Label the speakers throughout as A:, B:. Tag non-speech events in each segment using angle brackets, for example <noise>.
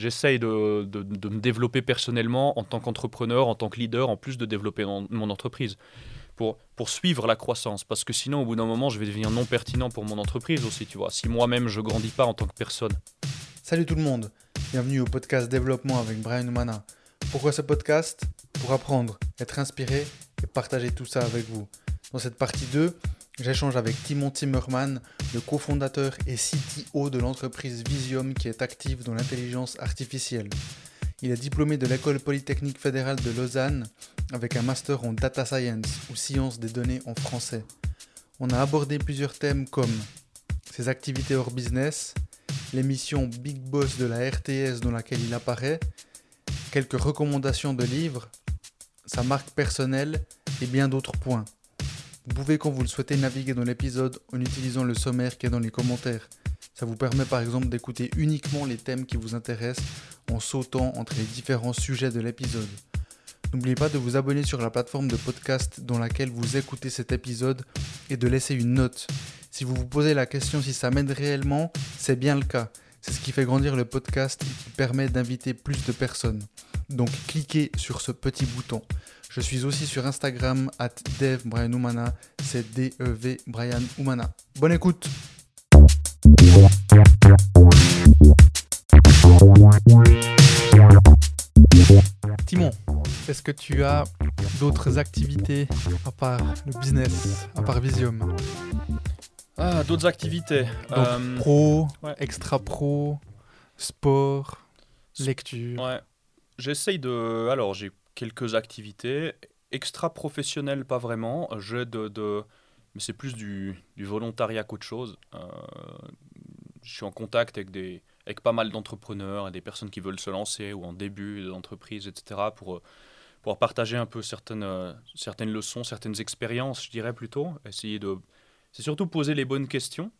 A: j'essaye de, de, de me développer personnellement en tant qu'entrepreneur, en tant que leader, en plus de développer mon, entreprise. Pour, pour suivre la croissance. Parce que sinon, au bout d'un moment, je vais devenir non pertinent pour mon entreprise aussi, tu vois. Si moi-même, je grandis pas en tant que personne.
B: Salut tout le monde, bienvenue au podcast Développement avec Brian Oumana. Pourquoi ce podcast? Pour apprendre, être inspiré et partager tout ça avec vous. Dans cette partie 2, j'échange avec Timon Timmerman, le cofondateur et CTO de l'entreprise Visium qui est active dans l'intelligence artificielle. Il est diplômé de l'école polytechnique fédérale de Lausanne avec un master en data science ou sciences des données en français. On a abordé plusieurs thèmes comme ses activités hors business, l'émission Big Boss de la RTS dans laquelle il apparaît, quelques recommandations de livres, sa marque personnelle et bien d'autres points. Vous pouvez quand vous le souhaitez naviguer dans l'épisode en utilisant le sommaire qui est dans les commentaires. Ça vous permet par exemple d'écouter uniquement les thèmes qui vous intéressent en sautant entre les différents sujets de l'épisode. N'oubliez pas de vous abonner sur la plateforme de podcast dans laquelle vous écoutez cet épisode et de laisser une note. Si vous vous posez la question si ça m'aide réellement, c'est bien le cas. C'est ce qui fait grandir le podcast et qui permet d'inviter plus de personnes. Donc cliquez sur ce petit bouton. Je suis aussi sur Instagram at Dev Brian Oumana, c'est D-E-V Brian Oumana. Bonne écoute Timon, est-ce que tu as d'autres activités à part le business, à part Visium?
A: Ah, d'autres activités.
B: Donc,
A: Euh,
B: pro,
A: ouais.
B: extra pro, sport, lecture.
A: Ouais. J'essaye de. Alors, j'ai quelques activités. Extra professionnelles, pas vraiment. J'ai de. Mais c'est plus du, du volontariat qu'autre chose. Euh, je suis en contact avec, des, avec pas mal d'entrepreneurs et des personnes qui veulent se lancer ou en début d'entreprise, etc. pour pouvoir partager un peu certaines, certaines leçons, certaines expériences, je dirais plutôt. Essayer de. C'est surtout poser les bonnes questions,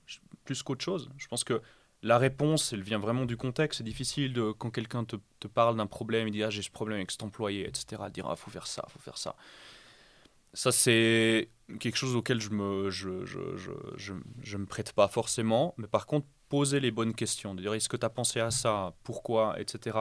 A: plus qu'autre chose. Je pense que la réponse, elle vient vraiment du contexte. C'est difficile quand quelqu'un te, parle d'un problème, il dit ah, j'ai ce problème avec cet employé, etc. Dire ah, faut faire ça, faut faire ça. Ça, c'est quelque chose auquel je me, me prête pas forcément. Mais par contre, poser les bonnes questions. De dire est-ce que tu as pensé à ça Pourquoi Etc.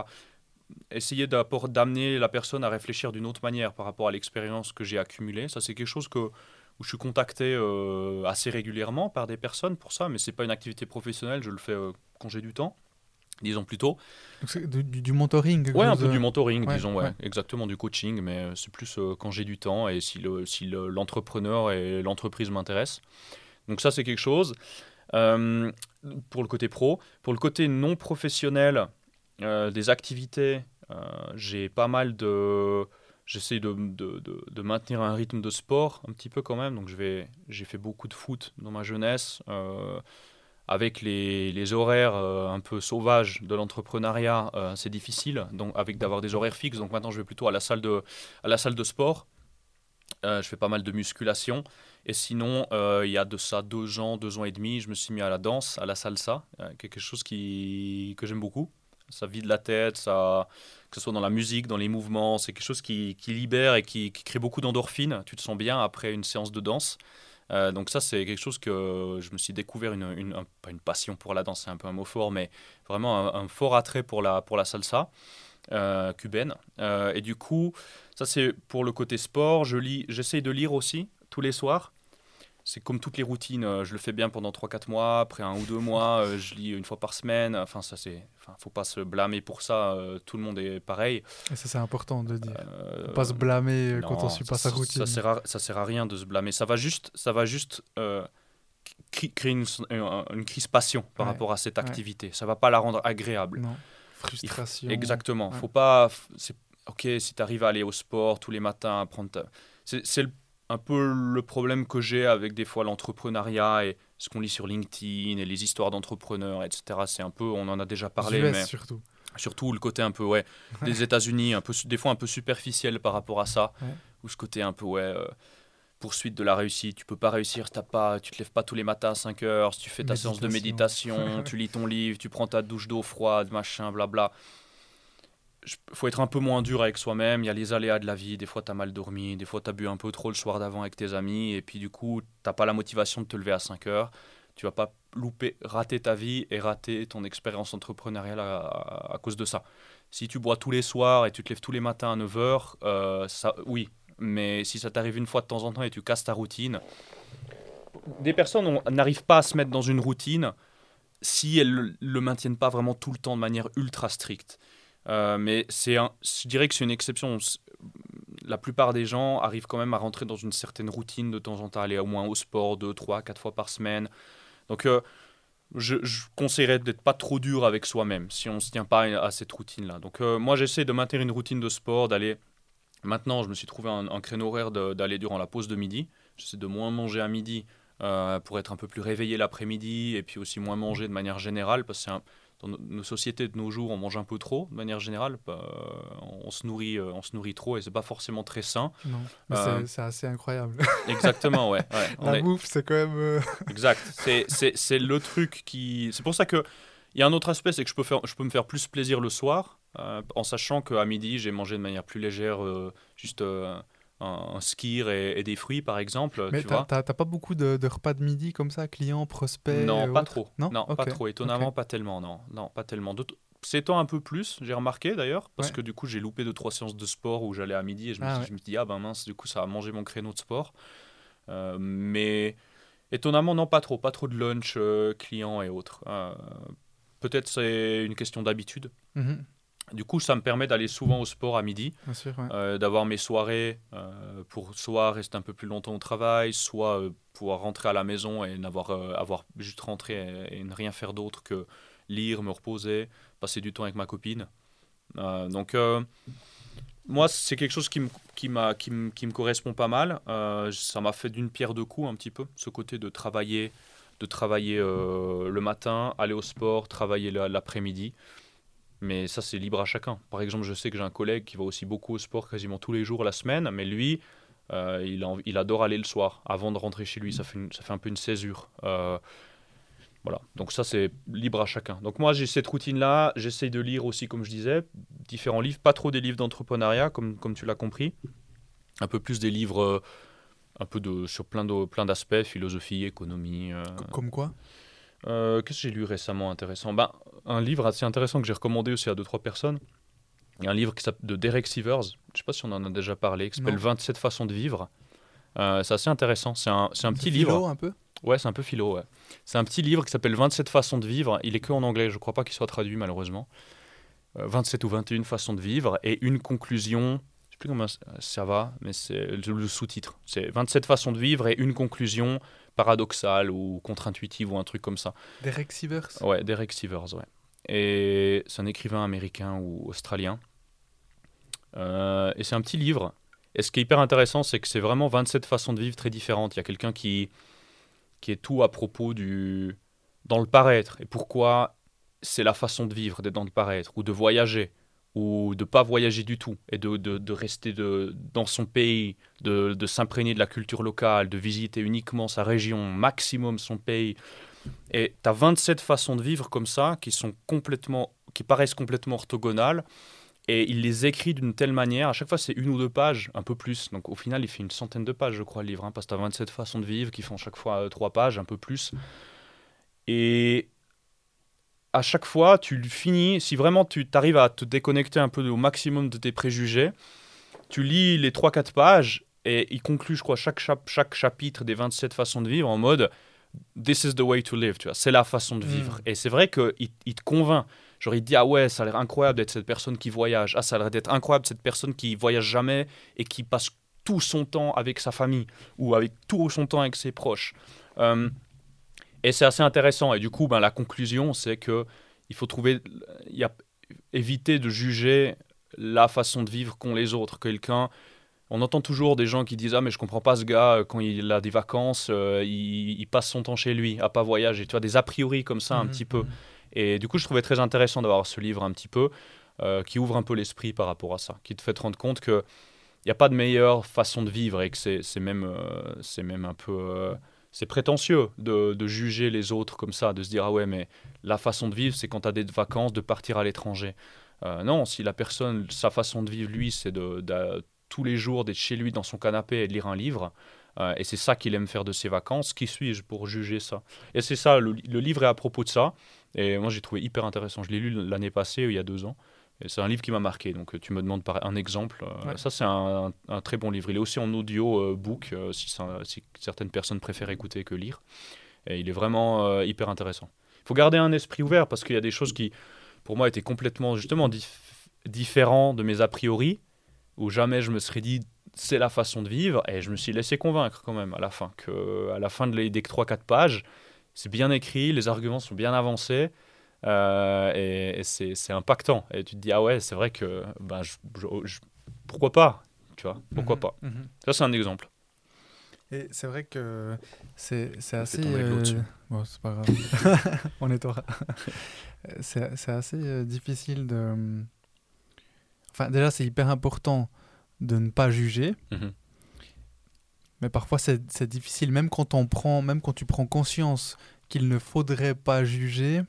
A: Essayer d'amener la personne à réfléchir d'une autre manière par rapport à l'expérience que j'ai accumulée. Ça, c'est quelque chose que, où je suis contacté euh, assez régulièrement par des personnes pour ça, mais c'est pas une activité professionnelle, je le fais euh, quand j'ai du temps, disons plutôt.
B: Donc, du, du- mentoring
A: Ouais, un peu du mentoring,
B: ouais,
A: disons, ouais,
B: ouais.
A: exactement du coaching, mais euh, c'est plus euh, quand j'ai du temps et si le- si le- l'entrepreneur et l'entreprise m'intéressent. Donc ça, c'est quelque chose. Euh, pour le côté pro. Pour le côté non professionnel, euh, des activités, euh, j'ai pas mal de... J'essaie de, de, de- maintenir un rythme de sport un petit peu quand même. Donc j'ai fait beaucoup de foot dans ma jeunesse. euh, avec les, les horaires euh, un peu sauvages de l'entrepreneuriat, euh, c'est difficile donc avec d'avoir des horaires fixes. Donc maintenant, je vais plutôt à la salle de, à la salle de sport. Je fais pas mal de musculation. Et sinon, il y a de ça deux ans, deux ans et demi, je me suis mis à la danse, à la salsa, quelque chose qui, que j'aime beaucoup. Ça vide la tête, ça, que ce soit dans la musique, dans les mouvements, c'est quelque chose qui, qui libère et qui, crée beaucoup d'endorphines. Tu te sens bien après une séance de danse. Euh, donc ça, c'est quelque chose que je me suis découvert, une, une- un- pas une passion pour la danse, c'est un peu un mot fort, mais vraiment un, fort attrait pour la, pour la salsa euh, cubaine. Euh, et du coup, ça c'est pour le côté sport. Je j'essaye de lire aussi tous les soirs. C'est comme toutes les routines, euh, je le fais bien pendant 3-4 mois, après un ou deux mois, euh, je lis une fois par semaine. Enfin, ça c'est, enfin, faut pas se blâmer pour ça, euh, tout le monde est pareil.
B: Et ça, c'est important de dire.
A: Euh,
B: Faut pas se blâmer quand on suit pas sa routine.
A: Ça sert, à, ça sert à rien de se blâmer. Ça va juste, ça va juste euh, créer une, une, crispation par
B: Ouais,
A: rapport à cette
B: ouais.
A: activité. Ça va pas la rendre agréable.
B: Non. Frustration.
A: Exactement.
B: Ouais.
A: Faut pas. C'est ok si tu arrives à aller au sport tous les matins, à prendre. ta- C'est c'est le- un peu le problème que j'ai avec des fois l'entrepreneuriat et ce qu'on lit sur LinkedIn et les histoires d'entrepreneurs, etc. C'est un peu, on en a déjà parlé,
B: US
A: mais
B: surtout.
A: surtout le côté un peu ouais des États-Unis, un peu des fois un peu superficiel par rapport à ça,
B: Ouais.
A: ou ce côté un peu ouais. euh, poursuite de la réussite, tu peux pas réussir, si t'as pas, tu te lèves pas tous les matins à 5 heures, si tu fais ta séance de
B: Méditation.
A: méditation, <laughs> tu lis ton livre, tu prends ta douche d'eau froide, machin, blabla. Faut être un peu moins dur avec soi-même, il y a les aléas de la vie, des fois tu as mal dormi, des fois tu as bu un peu trop le soir d'avant avec tes amis, et puis du coup, t'as pas la motivation de te lever à 5 heures, tu vas pas louper, rater ta vie et rater ton expérience entrepreneuriale à, cause de ça. Si tu bois tous les soirs et tu te lèves tous les matins à 9h, ça, oui. Mais si ça t'arrive une fois de temps en temps et tu casses ta routine, des personnes n'arrivent pas à se mettre dans une routine si elles le, le maintiennent pas vraiment tout le temps de manière ultra stricte. Euh, mais c'est je dirais que c'est une exception. La plupart des gens arrivent quand même à rentrer dans une certaine routine de temps en temps, aller au moins au sport deux, trois, quatre fois par semaine. Donc, euh, je, conseillerais d'être pas trop dur avec soi-même si on ne se tient pas à cette routine-là. Donc, euh, moi, j'essaie de maintenir une routine de sport, d'aller. Maintenant, je me suis trouvé un, un créneau horaire d'aller durant la pause de midi. J'essaie de moins manger à midi pour être un peu plus réveillé l'après-midi et puis aussi moins manger de manière générale parce que dans no- nos sociétés de nos jours, on mange un peu trop de manière générale. Euh, on, se nourrit, euh, on se nourrit trop et c'est pas forcément très sain.
B: Non, mais
A: Euh,
B: c'est- assez incroyable. <laughs>
A: Exactement, ouais. ouais. <laughs> On
B: La
A: est-
B: bouffe, c'est quand même. euh, <laughs>
A: Exact. C'est, le truc qui. C'est pour ça que. Il y a un autre aspect, c'est que je peux, faire, je peux me faire plus plaisir le soir, euh, en sachant qu'à midi, j'ai mangé de manière plus légère, juste un, skir et, et des fruits, par exemple.
B: Mais
A: tu
B: t'as
A: vois.
B: t'as- t'as pas beaucoup de, de repas de midi comme ça, clients, prospects
A: Non,
B: euh,
A: pas
B: autres
A: trop.
B: Non,
A: pas
B: Ok,
A: trop. Étonnamment, pas tellement. Non, non, pas tellement. D'autres- Ces temps un peu plus, j'ai remarqué d'ailleurs, parce
B: Ouais.
A: que du coup, j'ai loupé deux trois séances de sport où j'allais à midi et je me,
B: Ah
A: suis,
B: ouais.
A: je me suis dit ah ben mince, du coup, ça a mangé mon créneau de sport. Euh, mais étonnamment, non, pas trop, pas trop de lunch, euh, clients et autres. Euh, Peut-être c'est une question d'habitude.
B: Mhm,
A: Du coup, ça me permet d'aller souvent au sport à midi,
B: ouais.
A: euh, d'avoir mes soirées euh, pour soit rester un peu plus longtemps au travail, soit euh, pouvoir rentrer à la maison et n'avoir avoir juste rentré et, et ne rien faire d'autre que lire, me reposer, passer du temps avec ma copine. Donc, moi, c'est quelque chose qui me, qui me, qui me correspond pas mal. Ça m'a fait d'une pierre deux coups un petit peu, ce côté de travailler, de travailler le matin, aller au sport, travailler la- l'après-midi. Mais ça, c'est libre à chacun. Par exemple, je sais que j'ai un collègue qui va aussi beaucoup au sport quasiment tous les jours la semaine, mais lui, euh, il, adore aller le soir avant de rentrer chez lui. Ça fait, ça fait un peu une césure. Euh, voilà, donc ça c'est libre à chacun. Donc moi j'ai cette routine-là, j'essaye de lire aussi, comme je disais, différents livres, pas trop des livres d'entrepreneuriat, comme, comme tu l'as compris, un peu plus des livres euh, un peu de, sur plein plein d'aspects, philosophie, économie.
B: Co- Comme quoi?
A: Euh, Qu'est-ce que j'ai lu récemment intéressant? Ben, Un livre assez intéressant que j'ai recommandé aussi à deux trois personnes. Il y a un livre qui de Derek Sivers, je ne sais pas si on en a déjà parlé, qui s'appelle
B: Non.
A: 27 façons de vivre. Euh, c'est assez intéressant, c'est un, c'est un petit
B: C'est
A: livre.
B: philo, un peu?
A: Ouais, c'est un peu philo, ouais. C'est un petit livre qui s'appelle 27 façons de vivre. Il est que en anglais, je crois pas qu'il soit traduit malheureusement. Euh, 27 ou 21 façons de vivre et une conclusion. Je sais plus comment ça va, mais c'est le sous-titre. C'est 27 façons de vivre et une conclusion paradoxale ou contre-intuitive ou un truc comme ça.
B: Derek Sivers
A: Ouais, Derek Sivers, ouais. Et c'est un écrivain américain ou australien. Euh, et c'est un petit livre. Et ce qui est hyper intéressant, c'est que c'est vraiment 27 façons de vivre très différentes. Il y a quelqu'un qui, qui est tout à propos du. dans le paraître. Et pourquoi c'est la façon de vivre d'être dans le paraître, ou de voyager, ou de pas voyager du tout, et de, de, de rester de, dans son pays, de, de s'imprégner de la culture locale, de visiter uniquement sa région, maximum son pays. Et tu as 27 façons de vivre comme ça qui sont complètement qui paraissent complètement orthogonales et il les écrit d'une telle manière, à chaque fois c'est une ou deux pages, un peu plus. Donc au final, il fait une centaine de pages, je crois, le livre, hein, parce que tu as 27 façons de vivre qui font chaque fois euh, trois pages, un peu plus. Et à chaque fois, tu le finis, si vraiment tu arrives à te déconnecter un peu au maximum de tes préjugés, tu lis les 3-4 pages et il conclut, je crois, chaque, chap- chaque chapitre des 27 façons de vivre en mode This is the way to live, tu vois, c'est la façon de vivre.
B: Mm.
A: Et c'est vrai qu'il il te convainc. Genre, il te dit Ah ouais, ça a l'air incroyable d'être cette personne qui voyage. Ah, ça a l'air d'être incroyable cette personne qui voyage jamais et qui passe tout son temps avec sa famille ou avec tout son temps avec ses proches. Euh, et c'est assez intéressant. Et du coup, ben, la conclusion, c'est que il faut trouver, il y a, éviter de juger la façon de vivre qu'ont les autres. Quelqu'un, on entend toujours des gens qui disent ah mais je comprends pas ce gars euh, quand il a des vacances, euh, il, il passe son temps chez lui, à pas voyager. Tu vois des a priori comme ça un
B: Mhm,
A: petit peu.
B: mhm.
A: Et du coup, je trouvais très intéressant d'avoir ce livre un petit peu euh, qui ouvre un peu l'esprit par rapport à ça, qui te fait te rendre compte que il n'y a pas de meilleure façon de vivre et que c'est même, euh, c'est même un peu c'est prétentieux de, de juger les autres comme ça, de se dire ah ouais mais la façon de vivre c'est quand tu as des vacances de partir à l'étranger. Euh, non, si la personne, sa façon de vivre lui c'est de, tous les jours d'être chez lui dans son canapé et de lire un livre, Euh, et c'est ça qu'il aime faire de ses vacances. Qui suis-je pour juger ça? Et c'est ça, le, livre est à propos de ça. Et moi, j'ai trouvé hyper intéressant. Je l'ai lu l'année passée, il y a deux ans. C'est un livre qui m'a marqué. Donc, tu me demandes par un exemple. Euh, ça, c'est un, très bon livre. Il est aussi en audio book, si, si, certaines personnes préfèrent écouter que lire. Et il est vraiment hyper intéressant. Il faut garder un esprit ouvert parce qu'il y a des choses qui, pour moi, étaient complètement, justement, différents de mes a priori, où jamais je me serais dit c'est la façon de vivre. Et je me suis laissé convaincre quand même à la fin, que à la fin de les, des 3-4 pages, c'est bien écrit, les arguments sont bien avancés. Euh, et, c'est impactant. Et tu te dis, ah ouais, c'est vrai que ben, pourquoi pas Tu vois, pourquoi mhm, pas mhm. Ça, c'est un exemple.
B: Et c'est vrai que c'est assez. Euh... Bon, c'est pas grave. <laughs> On est c'est assez euh, difficile de. Enfin, déjà, c'est hyper important de ne pas juger. Mhm. Mais parfois, c'est difficile, même quand, on prend, même quand tu prends conscience qu'il ne faudrait pas juger,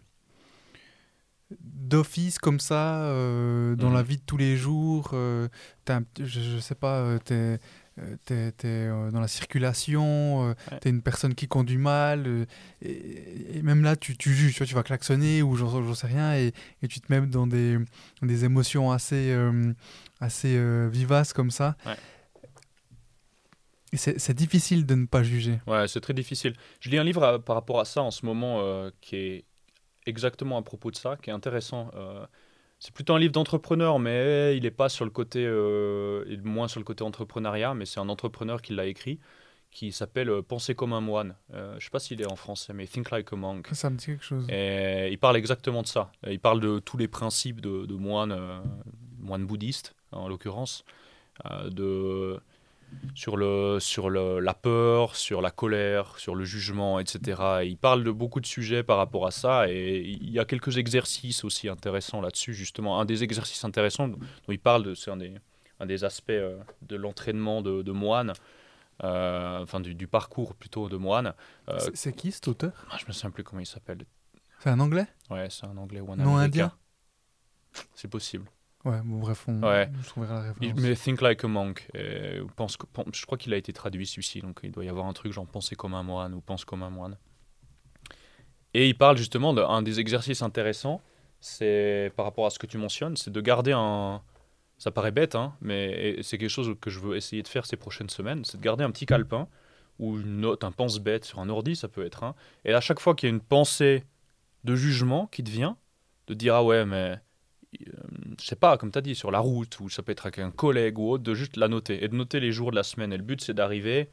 B: d'office comme ça, euh, dans la mhm. vie de tous les jours, euh, je, je, sais pas, euh, tu es, dans la circulation, tu es une personne qui conduit mal, et, même là, tu, tu juges, tu, vois, tu vas klaxonner ou j'en sais rien, et, et, tu te mets dans des, des émotions assez assez euh, vivace comme ça. C'est difficile de ne pas juger.
A: Ouais, c'est très difficile. Je lis un livre par rapport à ça en ce moment euh, qui est exactement à propos de ça, qui est intéressant. Euh, c'est plutôt un livre d'entrepreneur, mais il n'est pas sur le côté, il moins sur le côté entrepreneuriat, mais c'est un entrepreneur qui l'a écrit, qui s'appelle Penser comme un moine. je ne sais pas s'il est en français, mais Think Like a Monk.
B: Ça me dit quelque chose.
A: Et il parle exactement de ça. Il parle de tous les principes de, de moine, moine bouddhiste en l'occurrence, euh, de sur, le, sur le, la peur, sur la colère, sur le jugement, etc. il parle de beaucoup de sujets par rapport à ça et il y a quelques exercices aussi intéressants là-dessus, justement. Un des exercices intéressants dont il parle, c'est un des, un des aspects euh, de l'entraînement de, de moine. Euh, enfin du, du, parcours plutôt de moine.
B: c'est qui cet auteur?
A: Ah, Je me souviens plus comment il s'appelle.
B: C'est un anglais?
A: Ouais, c'est un anglais ou un
B: non indien?
A: C'est possible.
B: Ouais, bon, bref, on,
A: ouais. la référence. Mais Think Like a Monk, pense je crois qu'il a été traduit celui-ci, donc il doit y avoir un truc genre penser comme un moine ou pense comme un moine. Et il parle justement d'un des exercices intéressants, c'est par rapport à ce que tu mentionnes, c'est de garder un. Ça paraît bête, hein, mais c'est quelque chose que je veux essayer de faire ces prochaines semaines, c'est de garder un petit calepin ou une note, un pense-bête sur un ordi, ça peut être un. Et à chaque fois qu'il y a une pensée de jugement qui te vient, de dire ah ouais, mais je sais pas, comme tu as dit, sur la route, ou ça peut être avec un collègue ou autre, de juste la noter et de noter les jours de la semaine. Et le but, c'est d'arriver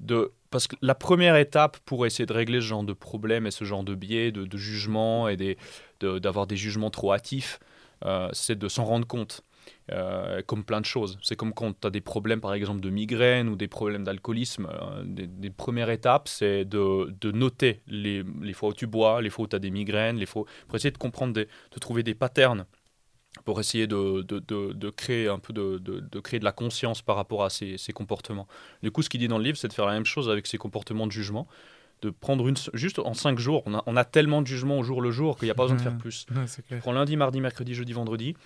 A: de. Parce que la première étape pour essayer de régler ce genre de problème et ce genre de biais de, jugement et d'avoir des jugements trop hâtifs, euh, c'est de s'en rendre compte. Euh, comme plein de choses. C'est comme quand tu as des problèmes, par exemple, de migraine ou des problèmes d'alcoolisme. des, premières étapes, c'est de, de, noter les, les, fois où tu bois, les fois où tu as des migraines, les fois, pour essayer de comprendre, de trouver des patterns pour essayer de, de, de, créer un peu de, de, créer de la conscience par rapport à ces, ces comportements. Du coup, ce qu'il dit dans le livre, c'est de faire la même chose avec ces comportements de jugement, de prendre une juste en cinq jours. On a, on a tellement de jugements au jour le jour qu'il n'y a pas besoin de faire <laughs> plus. tu prends lundi, mardi, mercredi, jeudi, vendredi,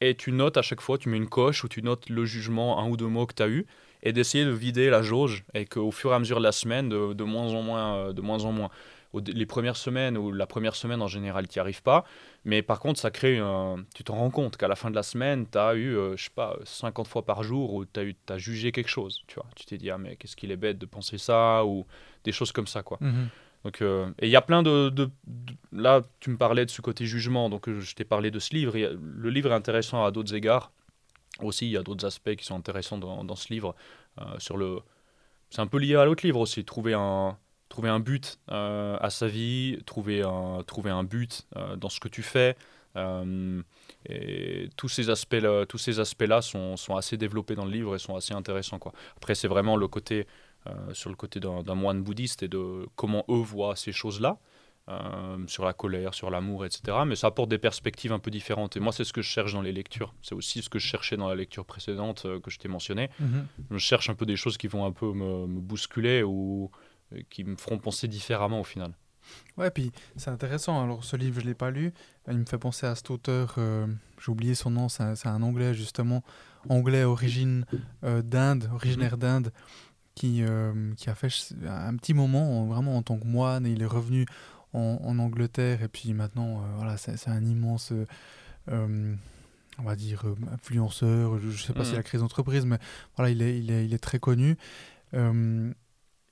A: et tu notes à chaque fois, tu mets une coche ou tu notes le jugement, un ou deux mots que tu as eu, et d'essayer de vider la jauge, et qu'au fur et à mesure de la semaine, de, de moins en moins, euh, de moins en moins les premières semaines ou la première semaine en général, tu n'y arrives pas. Mais par contre, ça crée un... Tu t'en rends compte qu'à la fin de la semaine, tu as eu, euh, je sais pas, 50 fois par jour où tu as, eu, jugé quelque chose. Tu vois, tu t'es dit, ah, mais qu'est-ce qu'il est bête de penser ça ou des choses comme ça, quoi. Mhm. Euh, et il y a plein de, Là, tu me parlais de ce côté jugement, donc euh, je t'ai parlé de ce livre. le livre est intéressant à d'autres égards. Aussi, il y a d'autres aspects qui sont intéressants dans, dans ce livre. sur le... C'est un peu lié à l'autre livre aussi, trouver un, trouver un but euh, à sa vie, trouver un, trouver un but euh, dans ce que tu fais. Euh, et tous ces aspects-là, aspects-là sont, sont, assez développés dans le livre et sont assez intéressants. Quoi. Après, c'est vraiment le côté, sur le côté d'un, moine bouddhiste et de comment eux voient ces choses-là. sur la colère, sur l'amour, etc. Mais ça apporte des perspectives un peu différentes. Et moi, c'est ce que je cherche dans les lectures. C'est aussi ce que je cherchais dans la lecture précédente que je t'ai mentionné. Mm-hmm. Je cherche un peu des choses qui vont un peu me, me bousculer ou euh, qui me feront penser différemment au final.
B: Ouais, puis c'est intéressant. Alors, ce livre, je ne l'ai pas lu. Il me fait penser à cet auteur, euh, j'ai oublié son nom, c'est un, anglais, justement, anglais, origine euh, d'Inde, originaire d'Inde, qui, qui a fait un petit moment vraiment en tant que moine et il est revenu en, en Angleterre et puis maintenant voilà c'est un immense on va dire influenceur je, ne sais pas s'il a créé des entreprises mais voilà il est, il est, il est très connu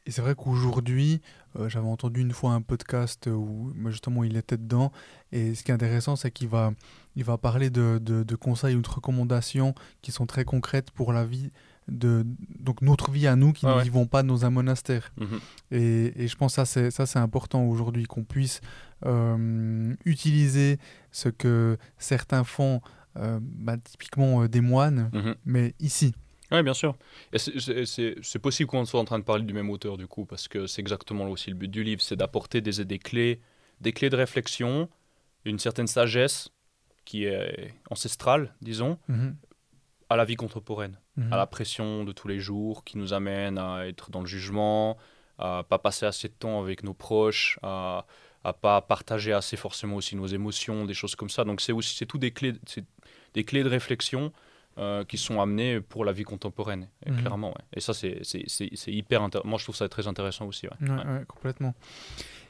B: et c'est vrai qu'aujourd'hui, euh, j'avais entendu une fois un podcast où justement il était dedans. Et ce qui est intéressant, c'est qu'il va, il va parler de, de, conseils ou de recommandations qui sont très concrètes pour la vie, de, donc notre vie à nous qui ne vivons pas dans un monastère. Mhm. Et, et, je pense que ça, c'est important aujourd'hui, qu'on puisse euh, utiliser ce que certains font, euh, bah, typiquement des moines, mhm. mais ici.
A: Oui, bien sûr. C'est possible qu'on soit en train de parler du même auteur, du coup, parce que c'est exactement aussi le but du livre, c'est d'apporter des, des, clés, des clés de réflexion, une certaine sagesse qui est ancestrale, disons, mhm. à la vie contemporaine, mhm. à la pression de tous les jours qui nous amène à être dans le jugement, à pas passer assez de temps avec nos proches, à à pas partager assez forcément aussi nos émotions, des choses comme ça. Donc c'est aussi c'est tout des clés, des clés de réflexion euh, qui sont amenés pour la vie contemporaine, mhm. clairement. Ouais. Et ça, c'est hyper intéressant. Moi, je trouve ça très intéressant aussi.
B: Ouais. complètement.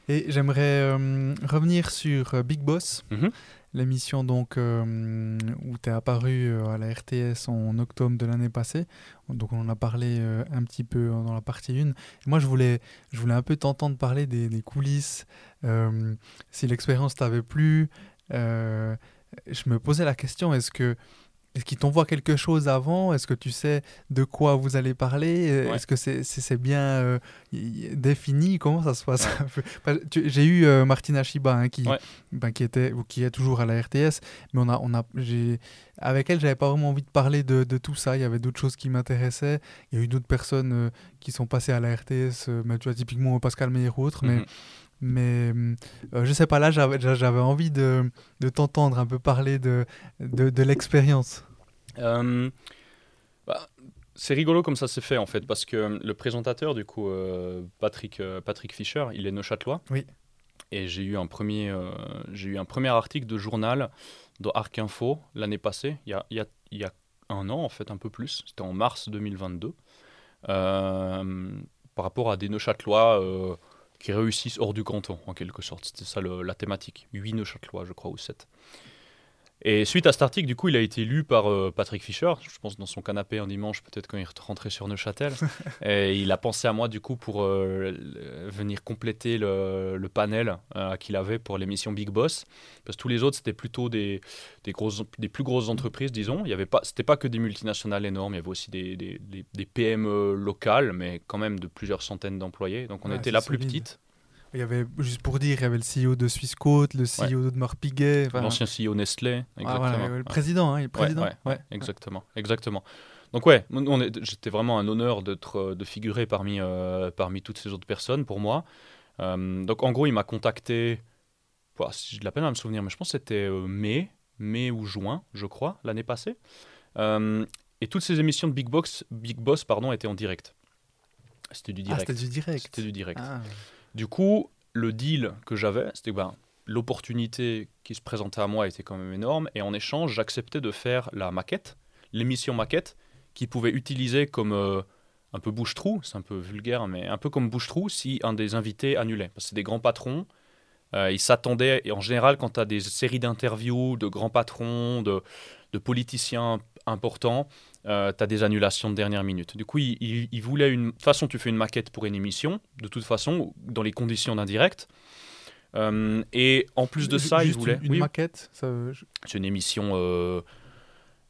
B: Et j'aimerais euh, revenir sur euh, Big Boss, mhm. L'émission donc où tu es apparu à la RTS en octobre de l'année passée. Donc on en a parlé un petit peu dans la partie 1. moi, je voulais, je voulais un peu t'entendre parler des coulisses, si l'expérience t'avait plu. je me posais la question, est-ce que est-ce qu'il t'envoie quelque chose avant? Est-ce que tu sais de quoi vous allez parler? Est-ce que c'est bien euh, défini? Comment ça se passe? <laughs> J'ai eu euh, Martina Chiba hein, qui, ben, qui, était, ou qui est toujours à la RTS, mais on a, on a, avec elle, j'avais pas vraiment envie de parler de, de tout ça. Il y avait d'autres choses qui m'intéressaient. Il y a eu d'autres personnes euh, qui sont passées à la RTS, mais tu vois, typiquement Pascal Meyer ou autre. Mais. Mais euh, je sais pas, là, j'avais envie de, de t'entendre un peu parler de, de, de l'expérience.
A: Euh, bah, c'est rigolo comme ça s'est fait en fait, parce que le présentateur, du coup, euh, Patrick, Patrick Fischer, il est neuchâtelois.
B: Oui.
A: Et j'ai eu, un premier, j'ai eu un premier article de journal dans Arc Info l'année passée, il y, a, y a, il y a un an en fait, un peu plus. C'était en mars 2022. par rapport à des neuchâtelois qui réussissent hors du canton, en quelque sorte. C'était ça la thématique. 8 Neuchâtelois, je crois, ou 7. Et suite à cet article, du coup, il a été lu par euh, Patrick Fischer, je pense dans son canapé un dimanche, peut-être quand il rentrait sur Neuchâtel. <laughs> et il a pensé à moi, du coup, pour euh, venir compléter le, panel euh, qu'il avait pour l'émission Big Boss. Parce que tous les autres, c'était plutôt des, des, grosses, des plus grosses entreprises, disons. Il y avait pas, c'était pas que des multinationales énormes, il y avait aussi des, des, des PME locales, mais quand même de plusieurs centaines d'employés. Donc on était la plus petite.
B: Il y avait, juste pour dire, il y avait le CEO de Swissquote, le CEO de Marpiguet.
A: L'ancien CEO Nestlé,
B: ah, exactement. le président, hein, le président.
A: Ouais, exactement, exactement. Donc ouais, j'étais vraiment un honneur euh, de figurer parmi, euh, parmi toutes ces autres personnes pour moi. Euh, donc en gros, il m'a contacté, si j'ai de la peine à me souvenir, mais je pense que c'était mai, mai ou juin, je crois, l'année passée. et toutes ces émissions de Big, Box, Big Boss pardon, étaient en direct. C'était du ah, direct.
B: c'était du direct.
A: C'était du direct. Ah. Du coup, le deal que j'avais, c'était que ben, l'opportunité qui se présentait à moi était quand même énorme. Et en échange, j'acceptais de faire la maquette, l'émission maquette, qui pouvait utiliser comme euh, un peu bouche-trou, c'est un peu vulgaire, mais un peu comme bouche-trou si un des invités annulait. Parce que c'est des grands patrons. Euh, ils s'attendaient, et en général, quand tu as des séries d'interviews de grands patrons, de, de politiciens importants, euh, tu as des annulations de dernière minute. Du coup, il, il, voulait une. De toute façon, tu fais une maquette pour une émission, de toute façon, dans les conditions d'un direct. Euh, et en plus de ça, il voulait.
B: Une, maquette
A: C'est une émission. Euh,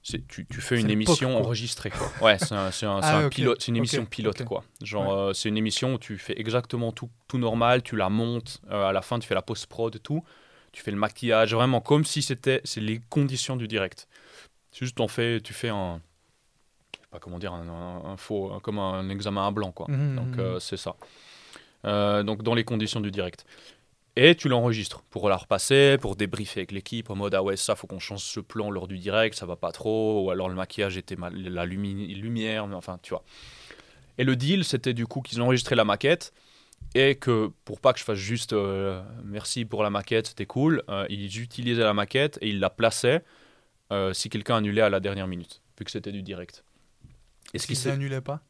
A: tu, tu, fais une émission enregistrée. Quoi. Ouais, c'est un, <laughs> un, ah, pilote, une émission pilote. quoi. Genre, euh, c'est une émission où tu fais exactement tout, tout normal, tu la montes, à la fin, tu fais la post-prod, tout. Tu fais le maquillage, vraiment comme si c'était les conditions du direct. C'est juste, en fait, tu fais un pas comment dire, un, faux, comme un examen à blanc, quoi. Mmh, donc mmh, euh, mmh. c'est ça. Euh, donc dans les conditions du direct. Et tu l'enregistres pour la repasser, pour débriefer avec l'équipe en mode ah ouais ça faut qu'on change ce plan lors du direct, ça va pas trop, ou alors le maquillage était mal, la lumière, enfin tu vois. Et le deal c'était du coup qu'ils enregistraient la maquette et que pour pas que je fasse juste euh, merci pour la maquette c'était cool, ils utilisaient la maquette et ils la plaçaient si quelqu'un annulait à la dernière minute vu que c'était du direct.
B: Est-ce qu'il s'annulait pas?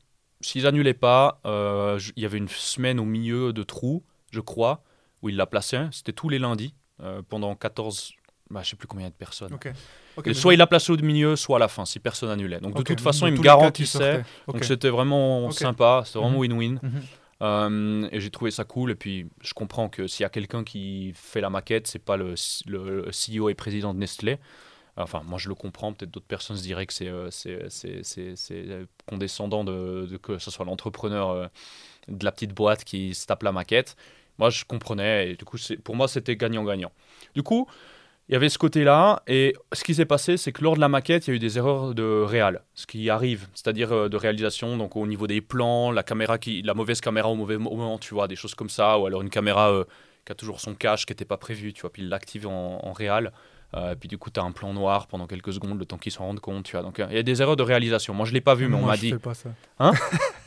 A: S'ils annulaient pas, euh, je- il y avait une semaine au milieu de trou, je crois, où ils la plaçaient. C'était tous les lundis euh, pendant 14, bah, je sais plus combien de personnes.
C: Ok. Ok,
A: Et
C: mais
A: soit il
C: donc-
A: la plaçait au milieu, soit à la fin, si personne annulait. Donc de toute façon, il me
C: tous les cas, tu
A: garantissait.
C: sortais. Ok.
A: Donc c'était vraiment
C: Ok.
A: sympa, c'était vraiment
C: Mhm.
A: win-win.
C: Mhm.
A: Euh, et j'ai trouvé ça cool. Et puis je comprends que s'il y a quelqu'un qui fait la maquette, c'est pas le, le CEO et président de Nestlé. Enfin, moi je le comprends. Peut-être d'autres personnes se diraient que c'est euh, c'est condescendant de, que ce soit l'entrepreneur euh, de la petite boîte qui se tape la maquette. Moi je comprenais. Et du coup, pour moi c'était gagnant-gagnant. Du coup, il y avait ce côté-là. Et ce qui s'est passé, c'est que lors de la maquette, il y a eu des erreurs de réal. Ce qui arrive, c'est-à-dire euh, de réalisation, donc au niveau des plans, la caméra qui, la mauvaise caméra au mauvais moment, tu vois, des choses comme ça, ou alors une caméra euh, qui a toujours son cache qui n'était pas prévu, tu vois, puis il l'active en, en. Euh, puis du coup, tu as un plan noir pendant quelques secondes, le temps qu'ils s'en rendent compte, tu vois. Donc euh, il y a des erreurs de réalisation. Moi, je l'ai pas vu, mais on m'a dit.
C: fais pas ça.
A: Hein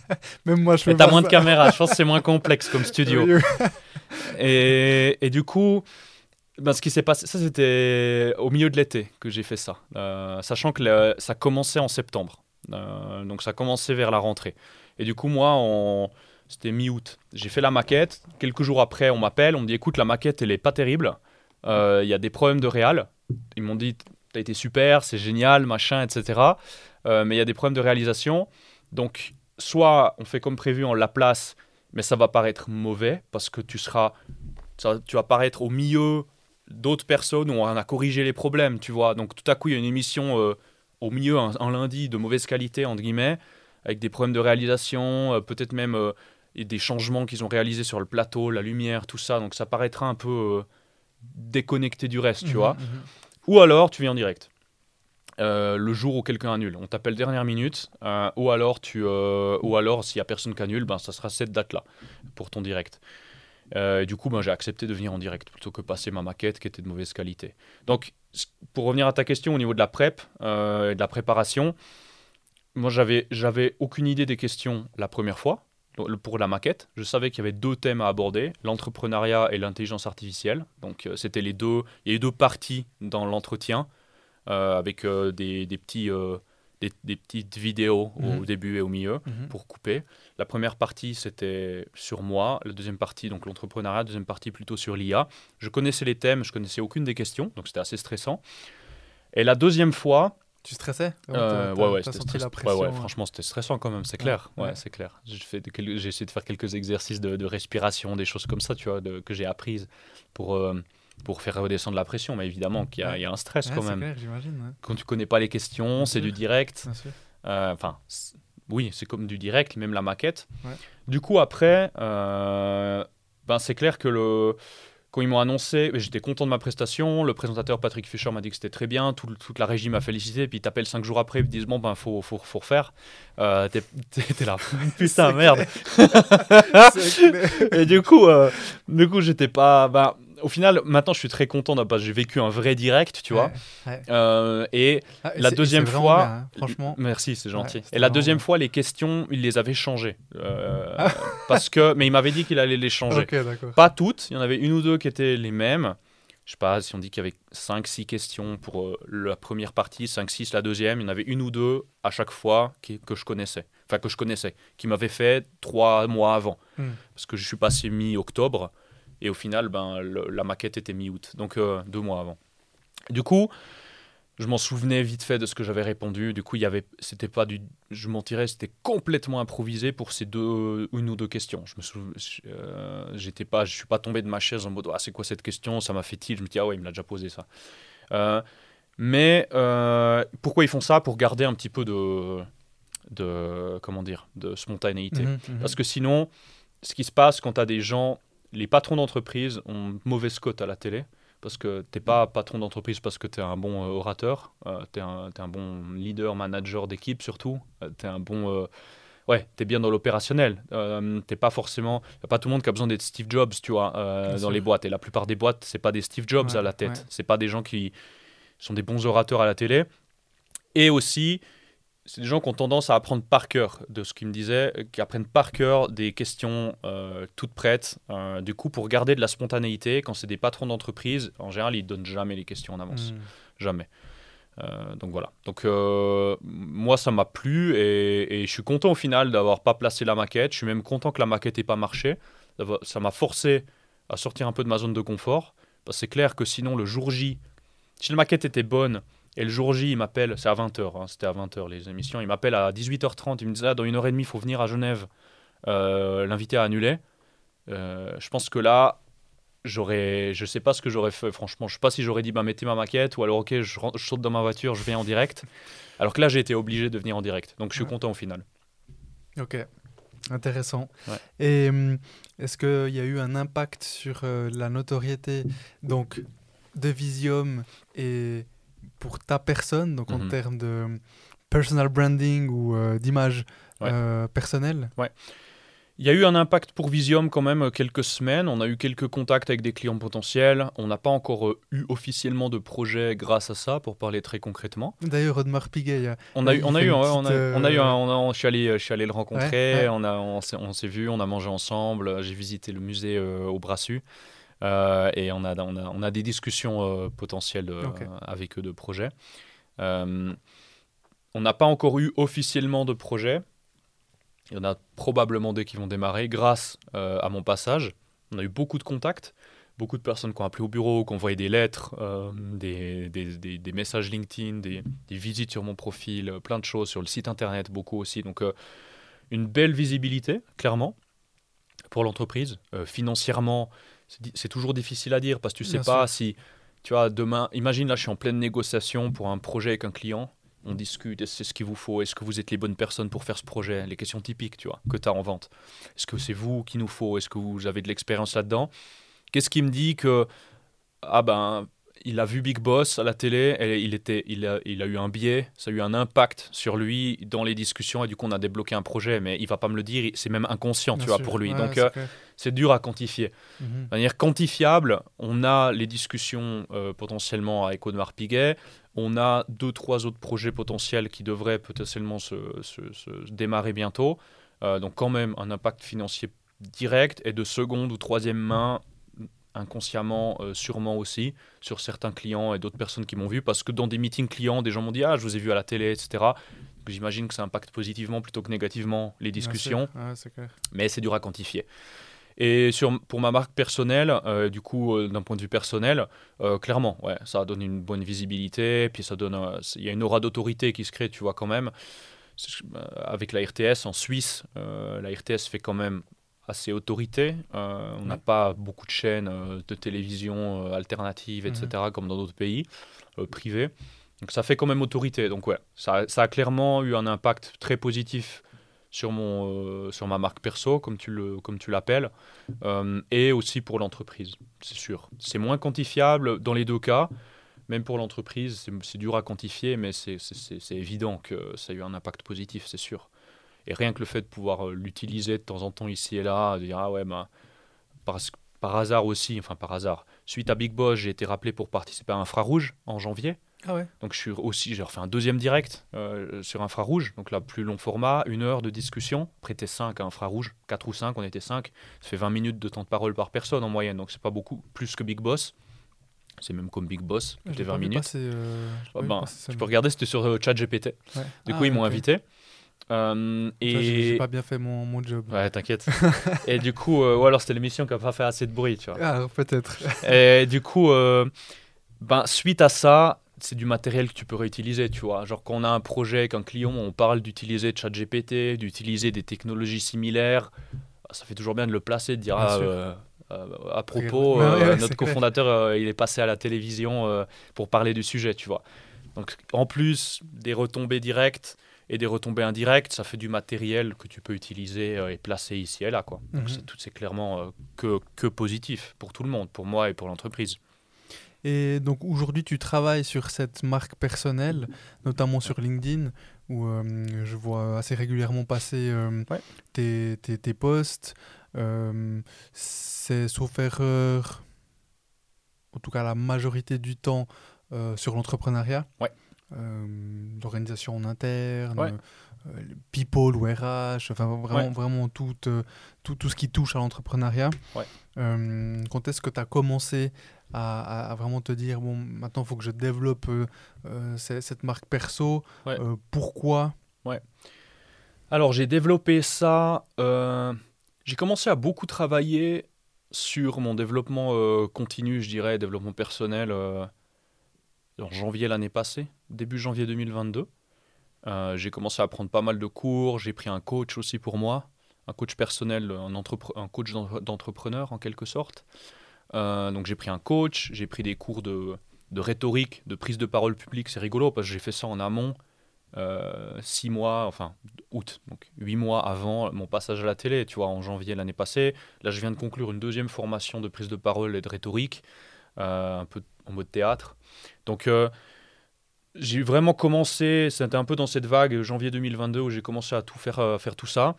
A: <laughs>
C: Même moi, je fais
A: Mais t'as
C: pas
A: moins de caméras, je pense que c'est moins complexe comme <laughs> studio. Et, et du coup, ben, ce qui s'est passé, ça c'était au milieu de l'été que j'ai fait ça, Euh, sachant que le- ça commençait en septembre. Euh, donc ça commençait vers la rentrée. Et du coup, moi, on- c'était mi-août. J'ai fait la maquette. Quelques jours après, on m'appelle, on me dit écoute, la maquette, elle est pas terrible. Euh, Il y a des problèmes de réal. Ils m'ont dit t'as été super, c'est génial, machin, etc. Euh, mais il y a des problèmes de réalisation. Donc, soit on fait comme prévu, on la place, mais ça va paraître mauvais parce que tu seras, ça- tu vas paraître au milieu d'autres personnes où on a corrigé les problèmes, tu vois. Donc tout à coup, il y a une émission euh, au milieu, un, un lundi, de mauvaise qualité, entre guillemets, avec des problèmes de réalisation, peut-être même et des changements qu'ils ont réalisés sur le plateau, la lumière, tout ça. Donc ça paraîtra un peu déconnecté du reste, tu
C: Mhm,
A: vois.
C: mhm.
A: Ou alors, tu viens en direct. Euh, le jour où quelqu'un annule, on t'appelle dernière minute, euh, ou alors tu, euh, ou alors s'il y a personne qui annule, ben ça sera cette date-là pour ton direct. Et du coup, ben, j'ai accepté de venir en direct plutôt que passer ma maquette qui était de mauvaise qualité. Donc, pour revenir à ta question au niveau de la prep et de la préparation, moi j'avais j'avais aucune idée des questions la première fois pour la maquette. Je savais qu'il y avait deux thèmes à aborder, l'entrepreneuriat et l'intelligence artificielle. Donc euh, c'était les deux, il y a eu deux parties dans l'entretien euh, avec euh, des, des petits des, des petites vidéos au
C: Mhm.
A: début et au milieu
C: Mhm.
A: pour couper. La première partie, c'était sur moi. La deuxième partie, donc l'entrepreneuriat. La deuxième partie, plutôt sur l'IA. Je connaissais les thèmes, je connaissais aucune des questions, donc c'était assez stressant. Et la deuxième fois,
C: Tu stressais
A: euh, ouais, ouais,
C: senti la pression
A: ouais, franchement, c'était stressant quand même, c'est clair.
C: Ouais,
A: c'est clair. J'ai essayé de faire quelques exercices de, de respiration, des choses comme ça, tu vois, de- que j'ai apprises pour, euh, pour faire redescendre la pression. Mais évidemment, qu'il y, a- y un stress quand
C: c'est
A: même.
C: clair.
A: Quand tu connais pas les questions, c'est du direct. Euh, Enfin, oui, c'est comme du direct, même la maquette. Du coup, après, ben, c'est clair que le... quand ils m'ont annoncé, j'étais content de ma prestation. Le présentateur Patrick Fischer m'a dit que c'était très bien. Tout- toute la régie m'a félicité. Puis ils t'appellent cinq jours après, ils te disent Bon, ben, faut, faut, faut refaire. Euh, t'es là. <laughs> <laughs> Putain, merde. <laughs> Et du coup, euh, du coup j'étais pas. Ben, au final, maintenant, je suis très content d'avoir- parce que j'ai vécu un vrai direct, tu vois.
C: Ouais, ouais.
A: Euh, et
C: Ah,
A: la deuxième fois,
C: bien, hein, franchement.
A: Merci, c'est gentil. Et la deuxième
C: bien.
A: fois, les questions, il les avait changées. Euh,
C: Ah. <laughs>
A: parce que, mais il m'avait dit qu'il allait les changer. Pas toutes, il y en avait une ou deux qui étaient les mêmes. Je sais pas si on dit qu'il y avait 5-6 questions pour euh, la première partie, 5-6 la deuxième. Il y en avait une ou deux à chaque fois qui- que je connaissais. Enfin, que je connaissais. Qui m'avaient fait trois mois avant.
C: Hmm.
A: Parce que je suis passé mi-octobre. Et au final, ben, le- la maquette était mi-août. Donc euh, deux mois avant. Du coup, je m'en souvenais vite fait de ce que j'avais répondu. Du coup, il y avait, c'était pas du, je mentirais, c'était complètement improvisé pour ces deux, une ou deux questions. Je me souviens, euh, j'étais pas, je suis pas tombé de ma chaise en mode, ah, c'est quoi cette question? Ça m'a fait tilt. Je me dis, ah ouais, il me l'a déjà posé ça. Euh, mais euh, pourquoi ils font ça? Pour garder un petit peu de, de comment dire, de spontanéité.
C: Mhm, mhm.
A: Parce que sinon, ce qui se passe quand tu as des gens, les patrons d'entreprise ont mauvaise cote à la télé. Parce que t'es pas patron d'entreprise parce que tu es un bon euh, orateur, tu es, un t'es un bon leader, manager d'équipe surtout, tu es un bon... euh, ouais, tu es bien dans l'opérationnel. Euh, t'es pas forcément... Y a pas tout le monde qui a besoin d'être Steve Jobs, tu vois, euh, dans
C: sûr.
A: les boîtes. Et la plupart des boîtes, c'est pas des Steve Jobs
C: Ouais,
A: à la tête.
C: ouais.
A: C'est pas des gens qui sont des bons orateurs à la télé. Et aussi, c'est des gens qui ont tendance à apprendre par cœur, de ce qu'ils me disaient, euh, qui apprennent par cœur des questions euh, toutes prêtes. Euh, du coup, pour garder de la spontanéité, quand c'est des patrons d'entreprise, en général, ils donnent jamais les questions en avance.
C: Mhm.
A: Jamais. Euh, donc voilà. Donc moi ça m'a plu et, et je suis content au final d'avoir pas placé la maquette. Je suis même content que la maquette ait pas marché. Ça m'a forcé à sortir un peu de ma zone de confort. Parce que c'est clair que sinon le jour J, si la maquette était bonne et le jour J il m'appelle, c'est à 20h, c'était à 20h les émissions, il m'appelle à 18h30, il me dit ah, dans une heure et demie il faut venir à Genève, Euh, l'invité a annulé. Euh, je pense que là, j'aurais, je sais pas ce que j'aurais fait. Franchement, je sais pas si j'aurais dit bah mettez ma maquette ou alors ok, je, rentre- je saute dans ma voiture, je viens en direct. Alors que là, j'ai été obligé de venir en direct. Donc je suis
B: Ouais.
A: content au final.
B: Ok, intéressant.
A: Ouais.
B: Et hum, est-ce qu'il y a eu un impact sur euh, la notoriété donc, de Visium et pour ta personne, donc en
A: Mhm.
B: termes de personal branding ou euh, d'image
A: Ouais.
B: euh, personnelle
A: Il y a eu un impact pour Visium quand même euh, quelques semaines. On a eu quelques contacts avec des clients potentiels. On n'a pas encore euh, eu officiellement de projet grâce à ça, pour parler très concrètement.
B: D'ailleurs, Audemars Piguet, il y a-
A: On a eu, on a eu, ouais, on a,
B: petite,
A: on a eu,
B: euh,
A: on je suis allé, je suis allé le rencontrer.
B: Ouais, ouais.
A: On a, on s'est, vu, on a mangé ensemble. J'ai visité le musée euh, au Brassus. Euh, et on a, on, a, on a des discussions euh, potentielles euh, avec eux de projets. On n'a pas encore eu officiellement de projet. Il y en a probablement des qui vont démarrer grâce à mon passage. On a eu beaucoup de contacts, beaucoup de personnes qui ont appelé au bureau, qui ont envoyé des lettres, euh, des, des, des- des messages LinkedIn, des, des visites sur mon profil, euh, plein de choses sur le site internet, beaucoup aussi. Donc euh, une belle visibilité, clairement, pour l'entreprise. Financièrement, c'est toujours difficile à dire parce que tu sais
B: Bien
A: pas si, tu vois, demain, imagine là, je suis en pleine négociation pour un projet avec un client. On discute, est-ce que c'est ce qu'il vous faut? Est-ce que vous êtes les bonnes personnes pour faire ce projet? Les questions typiques, tu vois, que tu as en vente. Est-ce que c'est vous qu'il nous faut? Est-ce que vous avez de l'expérience là-dedans? Qu'est-ce qui me dit que, ah ben, il a vu Big Boss à la télé, et il, était, il, a, il a eu un biais, ça a eu un impact sur lui dans les discussions, et du coup on a débloqué un projet, mais il va pas me le dire, c'est même inconscient, tu vois, pour lui.
B: Ouais,
A: Donc
B: c'est
A: euh, c'est dur à quantifier.
B: Mhm.
A: De manière quantifiable, on a les discussions euh, potentiellement avec Audemars Piguet, on a deux, trois autres projets potentiels qui devraient potentiellement se, se- se démarrer bientôt. Euh, donc quand même un impact financier direct et de seconde ou troisième main, inconsciemment, euh, sûrement aussi, sur certains clients et d'autres personnes qui m'ont vu, parce que dans des meetings clients, des gens m'ont dit « Ah, je vous ai vu à la télé, etc. » J'imagine que ça impacte positivement plutôt que négativement les discussions
B: clair.
A: mais c'est dur à quantifier. Et sur, pour ma marque personnelle, euh, du coup, euh, d'un point de vue personnel, euh, clairement, ouais, ça donne une bonne visibilité, puis ça donne, il y a une aura d'autorité qui se crée, tu vois, quand même. Avec la RTS en Suisse, la RTS fait quand même assez autorité. Euh, on n'a pas beaucoup de chaînes euh, de télévision euh, alternatives, etc., comme dans d'autres pays privés. Donc ça fait quand même autorité. Donc ouais, ça, ça a clairement eu un impact très positif sur, mon, sur ma marque perso, comme tu, le, comme tu l'appelles, et aussi pour l'entreprise, c'est sûr. C'est moins quantifiable dans les deux cas, même pour l'entreprise, c'est, c'est dur à quantifier, mais c'est, c'est- c'est- c'est évident que ça a eu un impact positif, c'est sûr. Et rien que le fait de pouvoir euh, l'utiliser de temps en temps ici et là, de dire ah ouais, ben, par, par hasard aussi, enfin par hasard, suite à Big Boss, j'ai été rappelé pour participer à Infrarouge en janvier.
B: Ah ouais
A: Donc je suis aussi, j'ai refait un deuxième direct euh, sur infrarouge, donc là plus long format, une heure de discussion. Prêté 5 à infrarouge, 4 ou 5, on était 5. Ça fait 20 minutes de temps de parole par personne en moyenne, donc c'est pas beaucoup, plus que Big Boss. C'est même comme Big Boss,
B: J'ai
A: c'était
B: pas
A: 20
B: vu
A: minutes.
B: passer, euh,
A: Ah ben, tu peux regarder, c'était sur euh, ChatGPT.
B: Ouais.
A: Du
B: Ah
A: coup, ils m'ont
B: ok.
A: invité. Euh,
B: vois, J'ai
A: et...
B: pas bien fait mon, mon job.
A: Ouais, t'inquiète. <laughs> et du coup, euh, ou alors c'était l'émission qui a pas fait assez de bruit, tu vois.
B: Ah, peut-être. <laughs>
A: Et du coup, euh, ben, suite à ça, c'est du matériel que tu peux réutiliser, tu vois. Genre, quand on a un projet avec un client, on parle d'utiliser ChatGPT, d'utiliser des technologies similaires. Ça fait toujours bien de le placer, de dire, ah, euh, euh, à propos,
B: Ouais, ouais, c'est
A: notre cofondateur, il est passé à la télévision pour parler du sujet, tu vois. Donc, en plus des retombées directes et des retombées indirectes, ça fait du matériel que tu peux utiliser euh, et placer ici et là, quoi. Donc,
B: Mhm.
A: c'est tout- c'est clairement euh, que, que positif pour tout le monde, pour moi et pour l'entreprise.
B: Et donc aujourd'hui, tu travailles sur cette marque personnelle, notamment sur LinkedIn, où euh, je vois assez régulièrement passer euh,
A: Ouais.
B: tes, tes, tes posts. Euh, c'est sauf erreur, en tout cas la majorité du temps, euh, sur l'entrepreneuriat.
A: Ouais.
B: Euh, L'organisation en interne,
A: Ouais.
B: euh, le people ou RH, enfin vraiment,
A: Ouais.
B: vraiment tout, euh, tout, tout ce qui touche à l'entrepreneuriat.
A: Ouais.
B: Quand est-ce que tu as commencé à, vraiment te dire, bon, maintenant, il faut que je développe euh, euh, ce- cette marque perso
A: Ouais.
B: Euh, Pourquoi?
A: Alors j'ai développé ça, j'ai commencé à beaucoup travailler sur mon développement continu, je dirais, développement personnel, en janvier l'année passée, début janvier 2022. Euh, j'ai commencé à prendre pas mal de cours, j'ai pris un coach aussi pour moi, un coach personnel, un, coach d'en- d'entrepreneur en quelque sorte. Euh, donc j'ai pris un coach, j'ai pris des cours de, de rhétorique, de prise de parole publique, c'est rigolo parce que j'ai fait ça en amont, euh, six mois, enfin août, donc huit mois avant mon passage à la télé, tu vois, en janvier l'année passée. Là, je viens de conclure une deuxième formation de prise de parole et de rhétorique, euh, un peu en mode théâtre. Donc, euh, j'ai vraiment commencé, c'était un peu dans cette vague janvier 2022 où j'ai commencé à tout faire, euh, faire tout ça.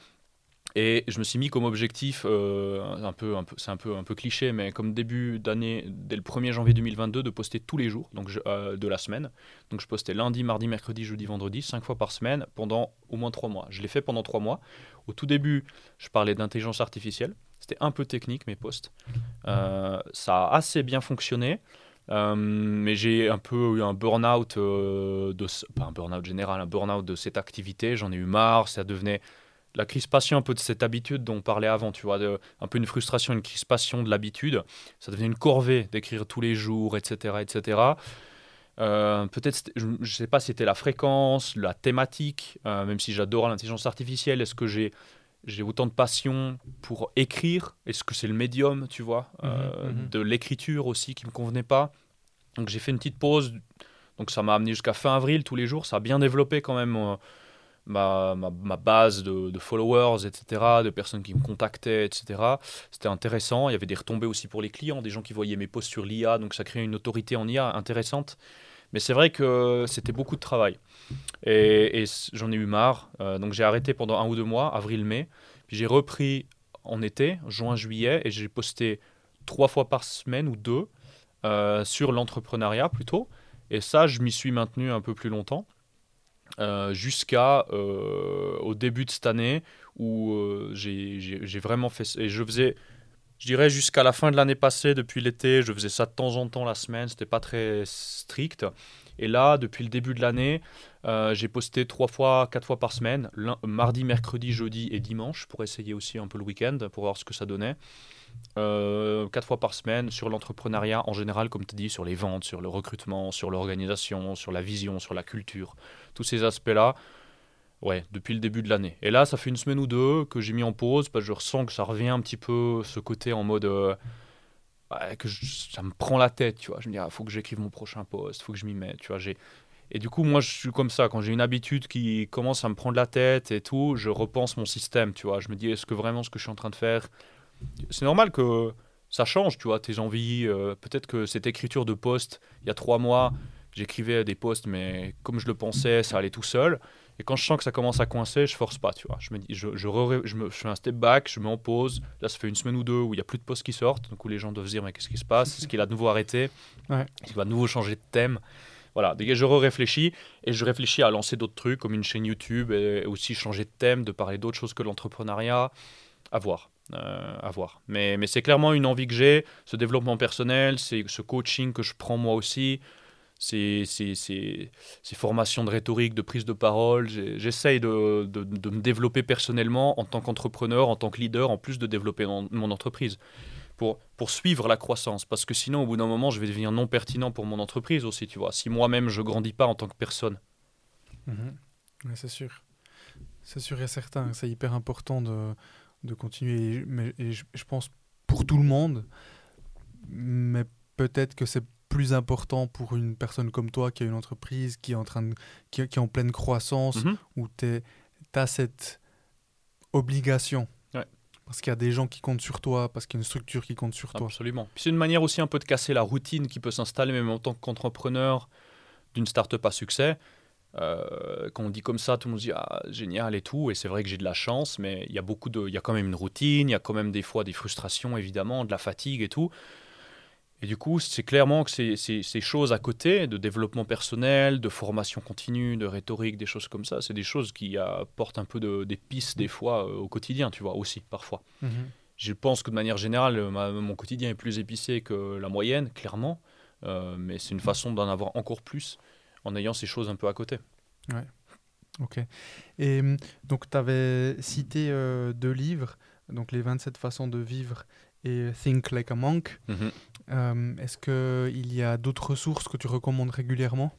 A: Et je me suis mis comme objectif, euh, un peu, un peu, c'est un peu, un peu cliché, mais comme début d'année, dès le 1er janvier 2022, de poster tous les jours donc de la semaine. Donc je postais lundi, mardi, mercredi, jeudi, vendredi, cinq fois par semaine pendant au moins trois mois. Je l'ai fait pendant trois mois. Au tout début, je parlais d'intelligence artificielle. C'était un peu technique mes posts. Ça a assez bien fonctionné. Euh, mais j'ai un peu eu un burn-out, euh, de, pas un burn-out général, un burn-out de cette activité. J'en ai eu marre. Ça devenait la crispation un peu de cette habitude dont on parlait avant, tu vois, un peu une frustration, une crispation de l'habitude. Ça devenait une corvée d'écrire tous les jours, etc., etc. Euh, Peut-être, je ne sais pas si c'était la fréquence, la thématique, même si j'adore l'intelligence artificielle, est-ce que j'ai j'ai autant de passion pour écrire Est-ce que c'est le médium, tu vois, euh,
B: Mhm, mhm.
A: de l'écriture aussi qui me convenait pas Donc j'ai fait une petite pause. Donc ça m'a amené jusqu'à fin avril tous les jours. Ça a bien développé quand même euh, ma, ma, ma base de, de followers, etc., de personnes qui me contactaient, etc. C'était intéressant. Il y avait des retombées aussi pour les clients, des gens qui voyaient mes posts sur l'IA. Donc ça créait une autorité en IA intéressante. Mais c'est vrai que c'était beaucoup de travail. Et, j'en ai eu marre. Euh, donc j'ai arrêté pendant un ou deux mois, avril-mai. Puis j'ai repris en été, juin-juillet, et j'ai posté trois fois par semaine ou deux euh, sur l'entrepreneuriat plutôt. Et ça, je m'y suis maintenu un peu plus longtemps. euh, jusqu'à euh, au début de cette année où j'ai vraiment fait et je faisais je dirais jusqu'à la fin de l'année passée depuis l'été je faisais ça de temps en temps la semaine c'était pas très strict et là depuis le début de l'année euh, j'ai posté trois fois quatre fois par semaine mardi mercredi jeudi et dimanche pour essayer aussi un peu le week-end pour voir ce que ça donnait euh, quatre fois par semaine sur l'entrepreneuriat en général, comme tu dis, sur les ventes, sur le recrutement, sur l'organisation, sur la vision, sur la culture, tous ces aspects-là. Ouais, depuis le début de l'année. Et là, ça fait une semaine ou deux que j'ai mis en pause parce que je ressens que ça revient un petit peu ce côté en mode euh, ouais, que ça me prend la tête, tu vois. Je me dis, il faut que j'écrive mon prochain post, faut que je m'y mette, tu vois. Et du coup, moi, je suis comme ça. Quand j'ai une habitude qui commence à me prendre la tête et tout, je repense mon système, tu vois. Je me dis, est-ce que vraiment ce que je suis en train de faire, c'est normal que ça change, tu vois, tes envies. euh, Peut-être que cette écriture de post, il y a trois mois, j'écrivais des posts, mais comme je le pensais, ça allait tout seul. Et quand je sens que ça commence à coincer, je force pas, tu vois. Je me dis, je, je, re- je me, je fais un step back, je me mets en pause. Là, ça fait une semaine ou deux où il y a plus de posts qui sortent, donc où les gens doivent se dire, mais qu'est-ce qui se passe? Est-ce qu'il a de nouveau arrêté?
B: Ouais.
A: Est-ce qu'il va de nouveau changer de thème? Voilà, je réfléchis et je réfléchis à lancer d'autres trucs comme une chaîne YouTube et aussi changer de thème, de parler d'autres choses que l'entrepreneuriat. Euh, à voir. Mais, mais c'est clairement une envie que j'ai, ce développement personnel, c'est ce coaching que je prends moi aussi, ces, ces, ces, ces formations de rhétorique, de prise de parole. J'essaye de, de, de me développer personnellement en tant qu'entrepreneur, en tant que leader, en plus de développer mon entreprise. Pour, pour suivre la croissance, parce que sinon, au bout d'un moment, je vais devenir non pertinent pour mon entreprise aussi, tu vois. Si moi-même, je grandis pas en tant que personne.
B: Mhm. Ouais, c'est sûr. C'est sûr et certain. C'est hyper important de, de continuer. Et, mais, et je, je pense pour tout le monde, mais peut-être que c'est plus important pour une personne comme toi qui a une entreprise qui est en, train de, qui, qui est en pleine croissance,
A: Mhm.
B: où tu as cette obligation. Parce qu'il y a des gens qui comptent sur toi, parce qu'il y a une structure qui compte sur toi.
A: Absolument. C'est une manière aussi un peu de casser la routine qui peut s'installer même en tant qu'entrepreneur d'une start-up à succès. Euh, quand on dit comme ça, tout le monde se dit ah, génial et tout. Et c'est vrai que j'ai de la chance, mais il y a beaucoup de, il y a quand même une routine, il y a quand même des fois des frustrations évidemment, de la fatigue et tout. Et du coup, c'est clairement que ces, ces, ces choses à côté, de développement personnel, de formation continue, de rhétorique, des choses comme ça, c'est des choses qui apportent un peu de, des pistes des fois euh, au quotidien, tu vois, aussi, parfois.
B: Mhm.
A: je pense que de manière générale, ma- mon quotidien est plus épicé que la moyenne, clairement. Euh, mais c'est une façon d'en avoir encore plus en ayant ces choses un peu à côté.
B: Ok. Et hum, donc, tu avais cité euh, deux livres, donc Les 27 façons de vivre et Think Like a Monk.
A: Mhm.
B: Euh, Est-ce qu'il y a d'autres ressources que tu recommandes régulièrement?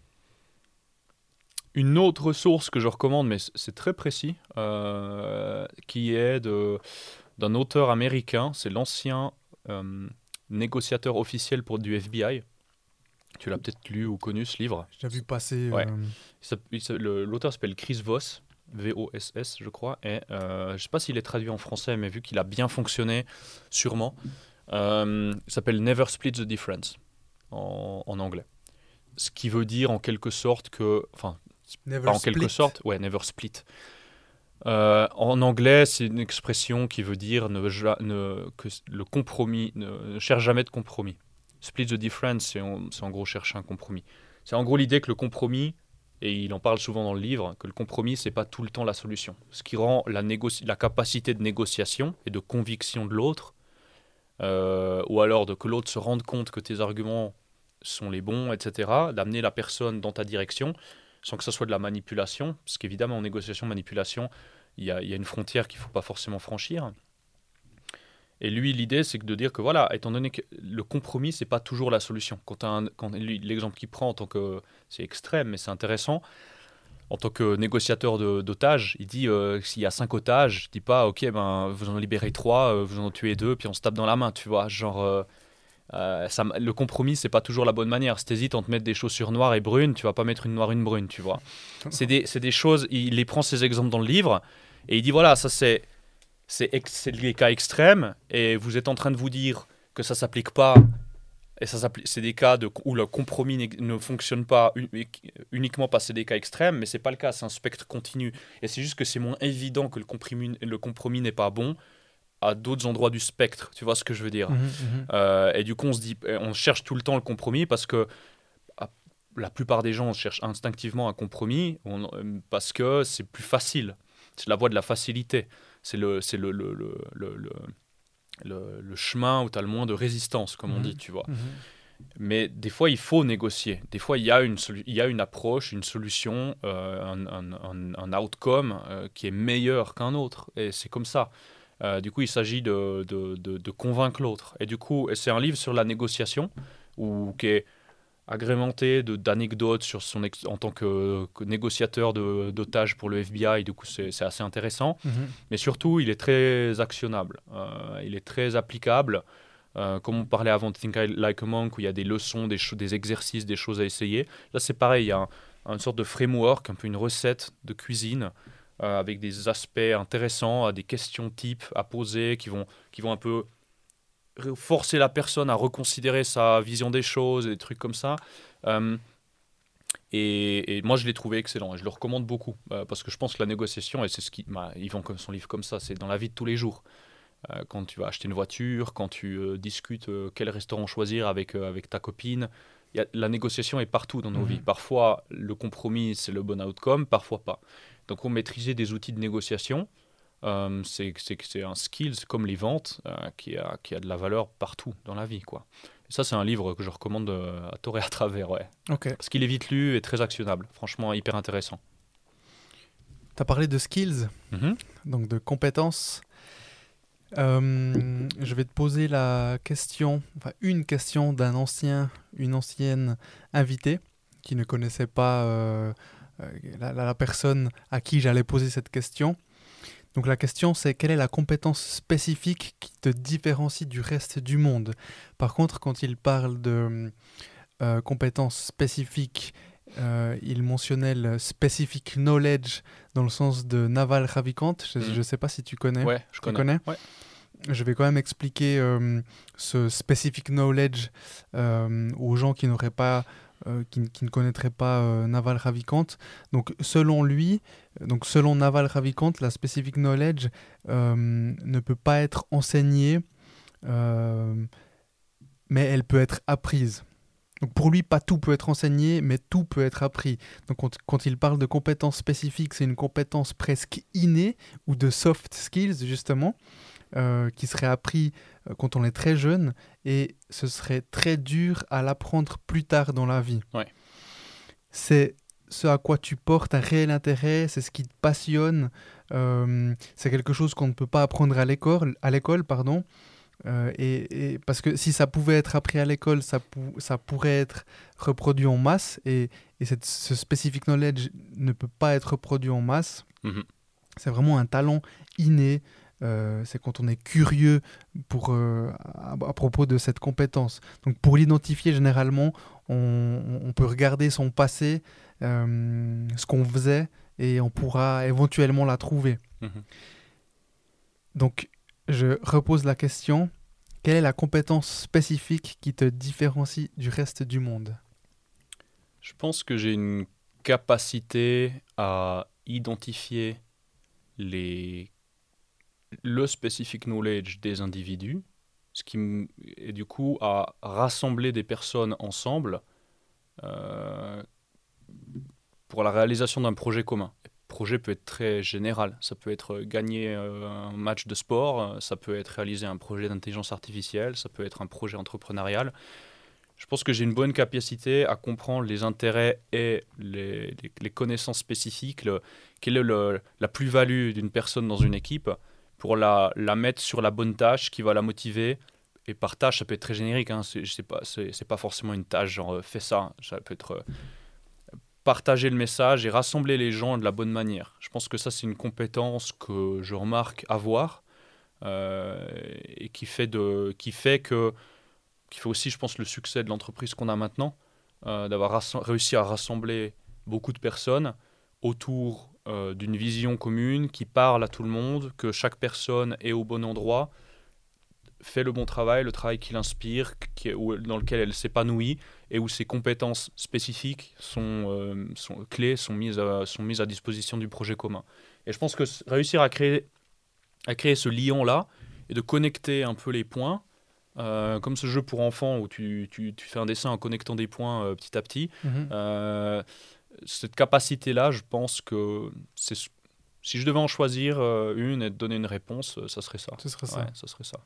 A: Une autre source que je recommande, mais c'est très précis, euh, qui est de- d'un auteur américain, c'est l'ancien euh, négociateur officiel pour du FBI. Tu l'as peut-être lu ou connu ce livre?
B: J'ai vu passer.
A: Ouais.
B: euh,
A: L'auteur s'appelle Chris Voss, V-O-S-S, je crois. Et euh, je ne sais pas s'il est traduit en français, mais vu qu'il a bien fonctionné, sûrement. Euh, il s'appelle Never Split the Difference en, en anglais. Ce qui veut dire en quelque sorte que. Enfin,
B: Never
A: pas en quelque sorte, ouais, never split. Euh, en anglais, c'est une expression qui veut dire ne, que le compromis, ne, ne cherche jamais de compromis. Split the difference, c'est en, c'est en gros chercher un compromis. C'est en gros l'idée que le compromis, et il en parle souvent dans le livre, que le compromis, c'est pas tout le temps la solution. Ce qui rend la, capacité de négociation et de conviction de l'autre, euh, ou alors de que l'autre se rende compte que tes arguments sont les bons, etc., d'amener la personne dans ta direction, sans que ce soit de la manipulation, parce qu'évidemment en négociation, manipulation, il y y a une frontière qu'il ne faut pas forcément franchir. Et lui, l'idée, c'est de dire que voilà, étant donné que le compromis, c'est pas toujours la solution. Quand, un- l'exemple qu'il prend en tant que, c'est extrême, mais c'est intéressant. En tant que négociateur d'otages, il dit euh, s'il y a cinq otages, il dit pas ok ben vous en libérez trois, euh, vous en tuez deux, puis on se tape dans la main, tu vois. Genre euh, le compromis, c'est pas toujours la bonne manière. Si t'hésites entre mettre des chaussures noires et brunes, tu vas pas mettre une noire une brune, tu vois. C'est des, des choses, il les prend ces exemples dans le livre et il dit voilà, ça c'est c'est ex- des cas extrêmes et vous êtes en train de vous dire que ça s'applique pas et ça c'est des cas de, où le compromis ne fonctionne pas uni- uniquement parce que c'est des cas extrêmes, mais c'est pas le cas, c'est un spectre continu. Et c'est juste que c'est moins évident que le compromis, le compromis n'est pas bon à d'autres endroits du spectre. Tu vois ce que je veux dire?
B: Mhm, mhm.
A: euh, et du coup, on se dit, on cherche tout le temps le compromis parce que ah, la plupart des gens cherchent instinctivement un compromis on- euh, parce que c'est plus facile. C'est la voie de la facilité. C'est le, c'est le, le, le, le, chemin où tu as le moins de résistance, comme on
B: Mhm.
A: dit, tu vois.
B: Mhm.
A: Mais des fois, il faut négocier. Des fois, il y a une, il y a une approche, une solution, euh, un, un, un- un outcome euh, qui est meilleur qu'un autre. Et c'est comme ça. Euh, du coup, il s'agit de, de, de- de convaincre l'autre. Et du coup, c'est un livre sur la négociation, ou qui est agrémenté d'anecdotes sur son ex- en tant que, que négociateur d'otages pour le FBI. Du coup, c'est assez intéressant
B: Mhm.
A: mais surtout il est très actionnable, Euh, il est très applicable. Euh, comme on parlait avant de Think Like a Monk, où il y a des leçons, des, des exercices, des choses à essayer. Là, c'est pareil, il y a un- une sorte de framework, un peu une recette de cuisine, euh, avec des aspects intéressants, des questions types à poser, qui vont, qui vont un peu forcer la personne à reconsidérer sa vision des choses, et des trucs comme ça. Euh, et, et moi, je l'ai trouvé excellent et je le recommande beaucoup euh, parce que je pense que la négociation, et c'est ce qui. bah, ils vend comme son livre comme ça, c'est dans la vie de tous les jours. Euh, quand tu vas acheter une voiture, quand tu euh, discutes quel restaurant choisir avec, avec ta copine, il y a- la négociation est partout dans nos
B: Mhm.
A: vies. Parfois, le compromis, c'est le bon outcome, parfois pas. Donc, on maîtriser des outils de négociation, euh, c'est un skill, c'est comme les ventes, euh, qui, a, qui a de la valeur partout dans la vie. Quoi. Et ça, c'est un livre que je recommande euh, à tort et à travers, ouais.
B: Ok.
A: Parce qu'il est vite lu et très actionnable. Franchement, hyper intéressant.
B: Tu as parlé de skills,
A: Mhm.
B: donc de compétences. Euh, je vais te poser la question, enfin une question d'un ancien, une ancienne invitée qui ne connaissait pas la, la- la personne à qui j'allais poser cette question. Donc la question c'est quelle est la compétence spécifique qui te différencie du reste du monde? Par contre, quand il parle de euh, compétences spécifiques, euh, il mentionnait le specific knowledge dans le sens de Naval Ravikant. Je ne
A: Mhm.
B: sais pas si tu connais.
A: Ouais, je connais.
B: connais?
A: Ouais.
B: Je vais quand même expliquer euh, ce specific knowledge euh, aux gens qui n'auraient pas, euh, qui, ne connaîtraient pas euh, Naval Ravikant. Donc, selon lui, donc selon Naval Ravikant, la specific knowledge euh, ne peut pas être enseignée, mais elle peut être apprise. Donc pour lui, pas tout peut être enseigné, mais tout peut être appris. Donc quand, il parle de compétences spécifiques, c'est une compétence presque innée ou de soft skills justement. qui serait appris quand on est très jeune et ce serait très dur à l'apprendre plus tard dans la vie.
A: Ouais.
B: C'est ce à quoi tu portes un réel intérêt, c'est ce qui te passionne, euh, c'est quelque chose qu'on ne peut pas apprendre à l'école, à l'école pardon. Euh, et, et parce que si ça pouvait être appris à l'école, ça, pou- ça pourrait être reproduit en masse et, et cette- ce specific knowledge ne peut pas être reproduit en masse.
A: Mhm.
B: C'est vraiment un talent inné. Euh, c'est quand on est curieux pour, euh, à, à propos de cette compétence. Donc pour l'identifier, généralement, on, on peut regarder son passé, euh, ce qu'on faisait, et on pourra éventuellement la trouver.
A: Mhm.
B: Donc je repose la question, quelle est la compétence spécifique qui te différencie du reste du monde?
A: Je pense que j'ai une capacité à identifier les... le specific knowledge des individus, ce qui et du coup à rassembler des personnes ensemble euh, pour la réalisation d'un projet commun. Le projet peut être très général, ça peut être gagner euh, un match de sport, ça peut être réaliser un projet d'intelligence artificielle, ça peut être un projet entrepreneurial. Je pense que j'ai une bonne capacité à comprendre les intérêts et les, connaissances spécifiques, le- quelle est la plus-value d'une personne dans une équipe pour la, la mettre sur la bonne tâche qui va la motiver. Et par tâche, ça peut être très générique, hein, c'est pas, pas forcément une tâche genre euh, fais ça, ça peut être euh, partager le message et rassembler les gens de la bonne manière. Je pense que ça, c'est une compétence que je remarque avoir euh, et qui fait, de, qui fait que qui fait aussi, je pense, le succès de l'entreprise qu'on a maintenant, d'avoir réussi à rassembler beaucoup de personnes autour euh, d'une vision commune qui parle à tout le monde, que chaque personne est au bon endroit, fait le bon travail, le travail qui l'inspire, qui est- où- dans lequel elle s'épanouit et où ses compétences spécifiques sont, euh, sont clés, sont mises, à, sont mises à disposition du projet commun. Et je pense que réussir à créer, à créer ce lien-là et de connecter un peu les points, euh, comme ce jeu pour enfants où tu, tu- tu fais un dessin en connectant des points euh, petit à petit, euh, cette capacité-là, je pense que c'est si je devais en choisir euh, une et te donner une réponse, euh, ça serait ça.
B: Ce serait ça.
A: Ouais, ça serait ça.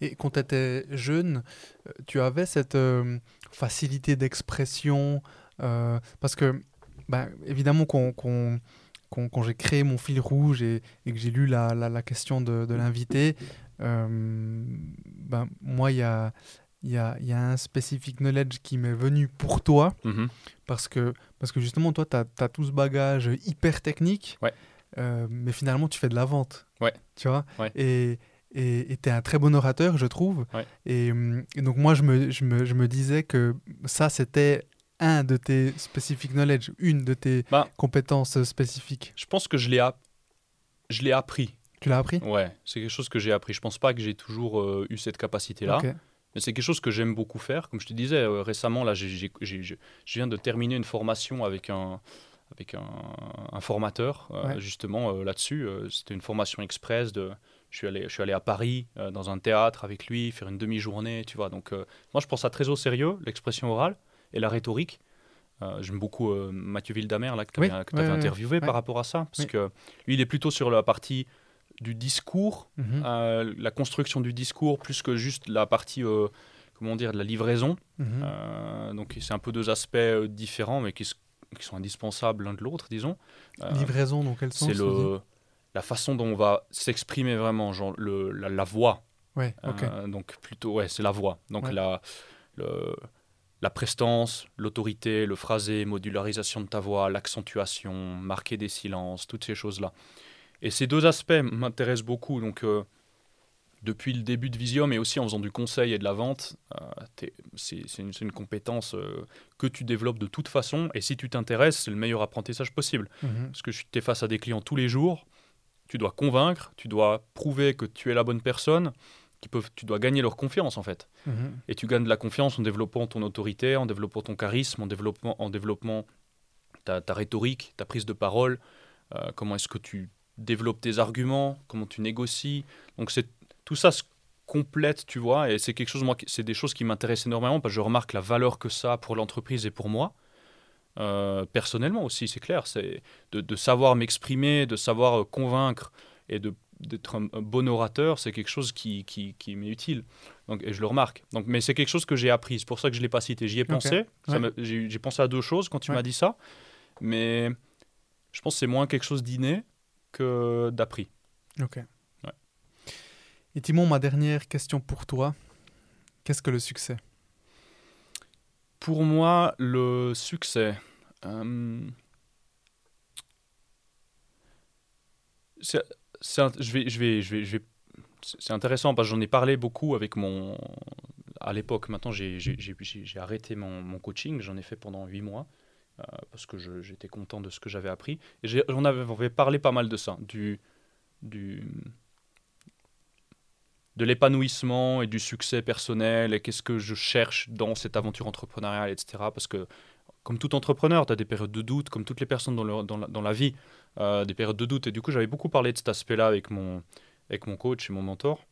B: Et quand tu étais jeune, euh, tu avais cette euh, facilité d'expression euh, Parce que, bah, évidemment, qu'on- quand j'ai créé mon fil rouge et, et que j'ai lu la, la- la question de, de l'invité, euh, ben, moi, il y a, il y, a, il y a un specific knowledge qui m'est venu pour toi.
A: Mhm.
B: Parce que, parce que justement, toi, tu as, tout ce bagage hyper technique,
A: Ouais.
B: euh, mais finalement, tu fais de la vente.
A: Ouais.
B: Tu vois?
A: Ouais.
B: Et tu es un très bon orateur, je trouve.
A: Ouais.
B: Et, hum, et donc, moi, je me, je, me, je me disais que ça, c'était un de tes specific knowledge, une de tes
A: Bah.
B: compétences spécifiques.
A: Je pense que je l'ai app- je l'ai appris.
B: Tu l'as appris?
A: Ouais, c'est quelque chose que j'ai appris. Je pense pas que j'ai toujours euh, eu cette capacité-là.
B: Ok.
A: Mais c'est quelque chose que j'aime beaucoup faire. Comme je te disais euh, récemment, là, je viens de terminer une formation avec un, avec un, un formateur, euh, justement, euh, là-dessus. C'était une formation express. De, je, suis allé, je suis allé à Paris, dans un théâtre avec lui, faire une demi-journée, tu vois. Donc, moi, je pense ça très au sérieux, l'expression orale et la rhétorique. J'aime beaucoup Mathieu Vildamer, là, que tu avais,
B: ouais,
A: interviewé
B: ouais.
A: par rapport à ça. Parce
B: Oui.
A: que lui, il est plutôt sur la partie du discours
B: Mhm.
A: euh, la construction du discours plus que juste la partie euh, comment dire de la livraison
B: Mhm.
A: Euh, donc c'est un peu deux aspects différents mais qui, sont indispensables l'un de l'autre disons Euh,
B: Livraison, dans quel sens
A: c'est le la façon dont on va s'exprimer vraiment genre le, la, la voix
B: Ouais.
A: Euh, donc plutôt ouais c'est la voix donc
B: Ouais.
A: la le- la prestance l'autorité le phrasé modularisation de ta voix l'accentuation marquer des silences toutes ces choses là et ces deux aspects m'intéressent beaucoup. Donc, euh, depuis le début de Visium et aussi en faisant du conseil et de la vente, euh, c'est une, compétence euh, que tu développes de toute façon. Et si tu t'intéresses, c'est le meilleur apprentissage possible.
B: Mhm.
A: Parce que tu es face à des clients tous les jours, tu dois convaincre, tu dois prouver que tu es la bonne personne, qui peuvent, tu dois gagner leur confiance en fait.
B: Mhm.
A: Et tu gagnes de la confiance en développant ton autorité, en développant ton charisme, en développant, en développant ta, ta rhétorique, ta prise de parole, euh, comment est-ce que tu développes tes arguments, comment tu négocies. Donc c'est tout ça se complète, tu vois, et c'est quelque chose, moi, c'est des choses qui m'intéressent énormément parce que je remarque la valeur que ça a pour l'entreprise et pour moi. Euh, personnellement aussi, c'est clair, c'est de, de savoir m'exprimer, de savoir euh, convaincre et de d'être un, bon orateur, c'est quelque chose qui, qui, qui m'est utile. Donc, et je le remarque. Donc, mais c'est quelque chose que j'ai appris. C'est pour ça que je ne l'ai pas cité. J'y ai pensé.
B: Ouais.
A: J'ai j'ai pensé à deux choses quand tu
B: Ouais.
A: m'as dit ça. Mais je pense que c'est moins quelque chose d'inné que d'appris.
B: Ok.
A: Ouais.
B: Et Timon, ma dernière question pour toi. Qu'est-ce que le succès?
A: Pour moi, le succès. euh, c'est- c'est int- je vais, je vais, je vais, je vais- c'est c'est intéressant parce que j'en ai parlé beaucoup avec mon. À l'époque, maintenant j'ai arrêté mon, mon coaching, j'en ai fait pendant huit mois parce que j'étais content de ce que j'avais appris. Et j'en avais, parlé pas mal de ça, du, du, de l'épanouissement et du succès personnel et qu'est-ce que je cherche dans cette aventure entrepreneuriale, etc. Parce que, comme tout entrepreneur, tu as des périodes de doute, comme toutes les personnes dans, la, vie, euh, des périodes de doute. Et du coup, j'avais beaucoup parlé de cet aspect-là avec mon, avec mon coach et mon mentor.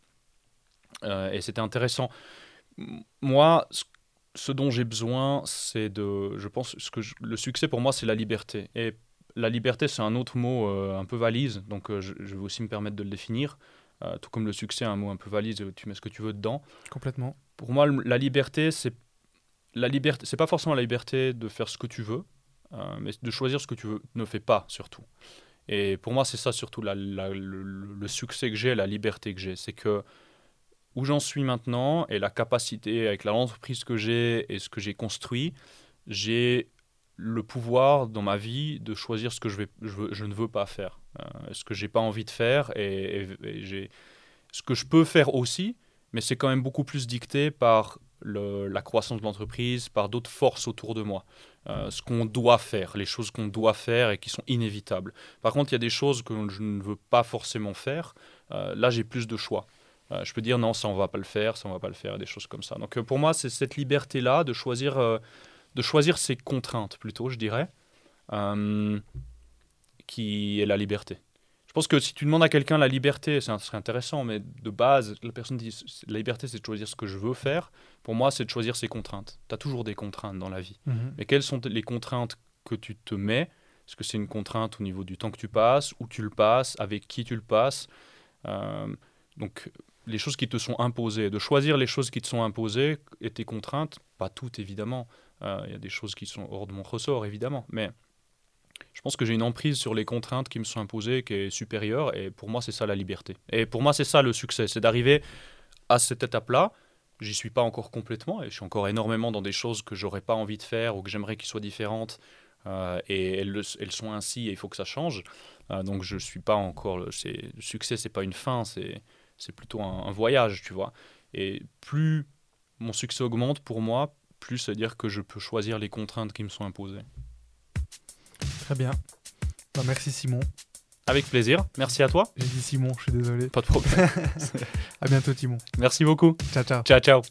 A: Euh, et c'était intéressant. Moi, ce, ce dont j'ai besoin, c'est de. Je pense ce que je- le succès pour moi, c'est la liberté. Et la liberté, c'est un autre mot euh, un peu valise, donc euh, je, je vais aussi me permettre de le définir. Euh, tout comme le succès, un mot un peu valise, tu mets ce que tu veux dedans.
B: Complètement.
A: Pour moi, la liberté, c'est la liberté. C'est pas forcément la liberté de faire ce que tu veux, mais de choisir ce que tu veux. Ne fais pas surtout. Et pour moi, c'est ça surtout la- la- le, le- le succès que j'ai, la liberté que j'ai, c'est que où j'en suis maintenant et la capacité avec l'entreprise que j'ai et ce que j'ai construit, j'ai le pouvoir dans ma vie de choisir ce que je, ne veux pas faire, euh, ce que j'ai pas envie de faire et, ce que je peux faire aussi, mais c'est quand même beaucoup plus dicté par la croissance de l'entreprise, par d'autres forces autour de moi. Euh, ce qu'on doit faire, les choses qu'on doit faire et qui sont inévitables. Par contre, il y a des choses que je ne veux pas forcément faire. Euh, là, j'ai plus de choix. Euh, je peux dire non, ça on va pas le faire, ça on va pas le faire, des choses comme ça. Donc euh, pour moi, c'est cette liberté-là de choisir, euh, de choisir ses contraintes plutôt, je dirais, qui est la liberté. Je pense que si tu demandes à quelqu'un la liberté, ça serait intéressant, mais de base, la personne dit la liberté, c'est de choisir ce que je veux faire. Pour moi, c'est de choisir ses contraintes. Tu as toujours des contraintes dans la vie.
B: Mhm.
A: Mais quelles sont les contraintes que tu te mets? Est-ce que c'est une contrainte au niveau du temps que tu passes, où tu le passes, avec qui tu le passes Donc, les choses qui te sont imposées, de choisir les choses qui te sont imposées et tes contraintes, pas toutes évidemment. Euh, Il y a des choses qui sont hors de mon ressort évidemment, mais je pense que j'ai une emprise sur les contraintes qui me sont imposées qui est supérieure et pour moi c'est ça la liberté. Et pour moi c'est ça le succès, c'est d'arriver à cette étape-là. J'y suis pas encore complètement et je suis encore énormément dans des choses que j'aurais pas envie de faire ou que j'aimerais qu'ils soient différentes euh, et elles, le- elles sont ainsi et il faut que ça change. Euh, donc je suis pas encore le succès c'est pas une fin, c'est c'est plutôt un, un voyage, tu vois. Et plus mon succès augmente pour moi, plus ça veut dire que je peux choisir les contraintes qui me sont imposées.
B: Très bien. Bah, merci Simon.
A: Avec plaisir. Merci à toi.
B: J'ai dit Simon, je suis désolé.
A: Pas de problème. <laughs>
B: À bientôt Timon.
A: Merci beaucoup.
B: Ciao ciao.
A: Ciao, ciao.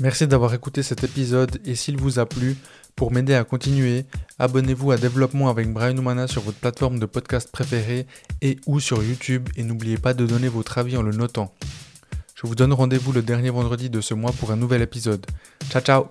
B: Merci d'avoir écouté cet épisode et s'il vous a plu, pour m'aider à continuer, abonnez-vous à Développement avec Brian Oumana sur votre plateforme de podcast préférée et ou sur YouTube et n'oubliez pas de donner votre avis en le notant. Je vous donne rendez-vous le dernier vendredi de ce mois pour un nouvel épisode. Ciao ciao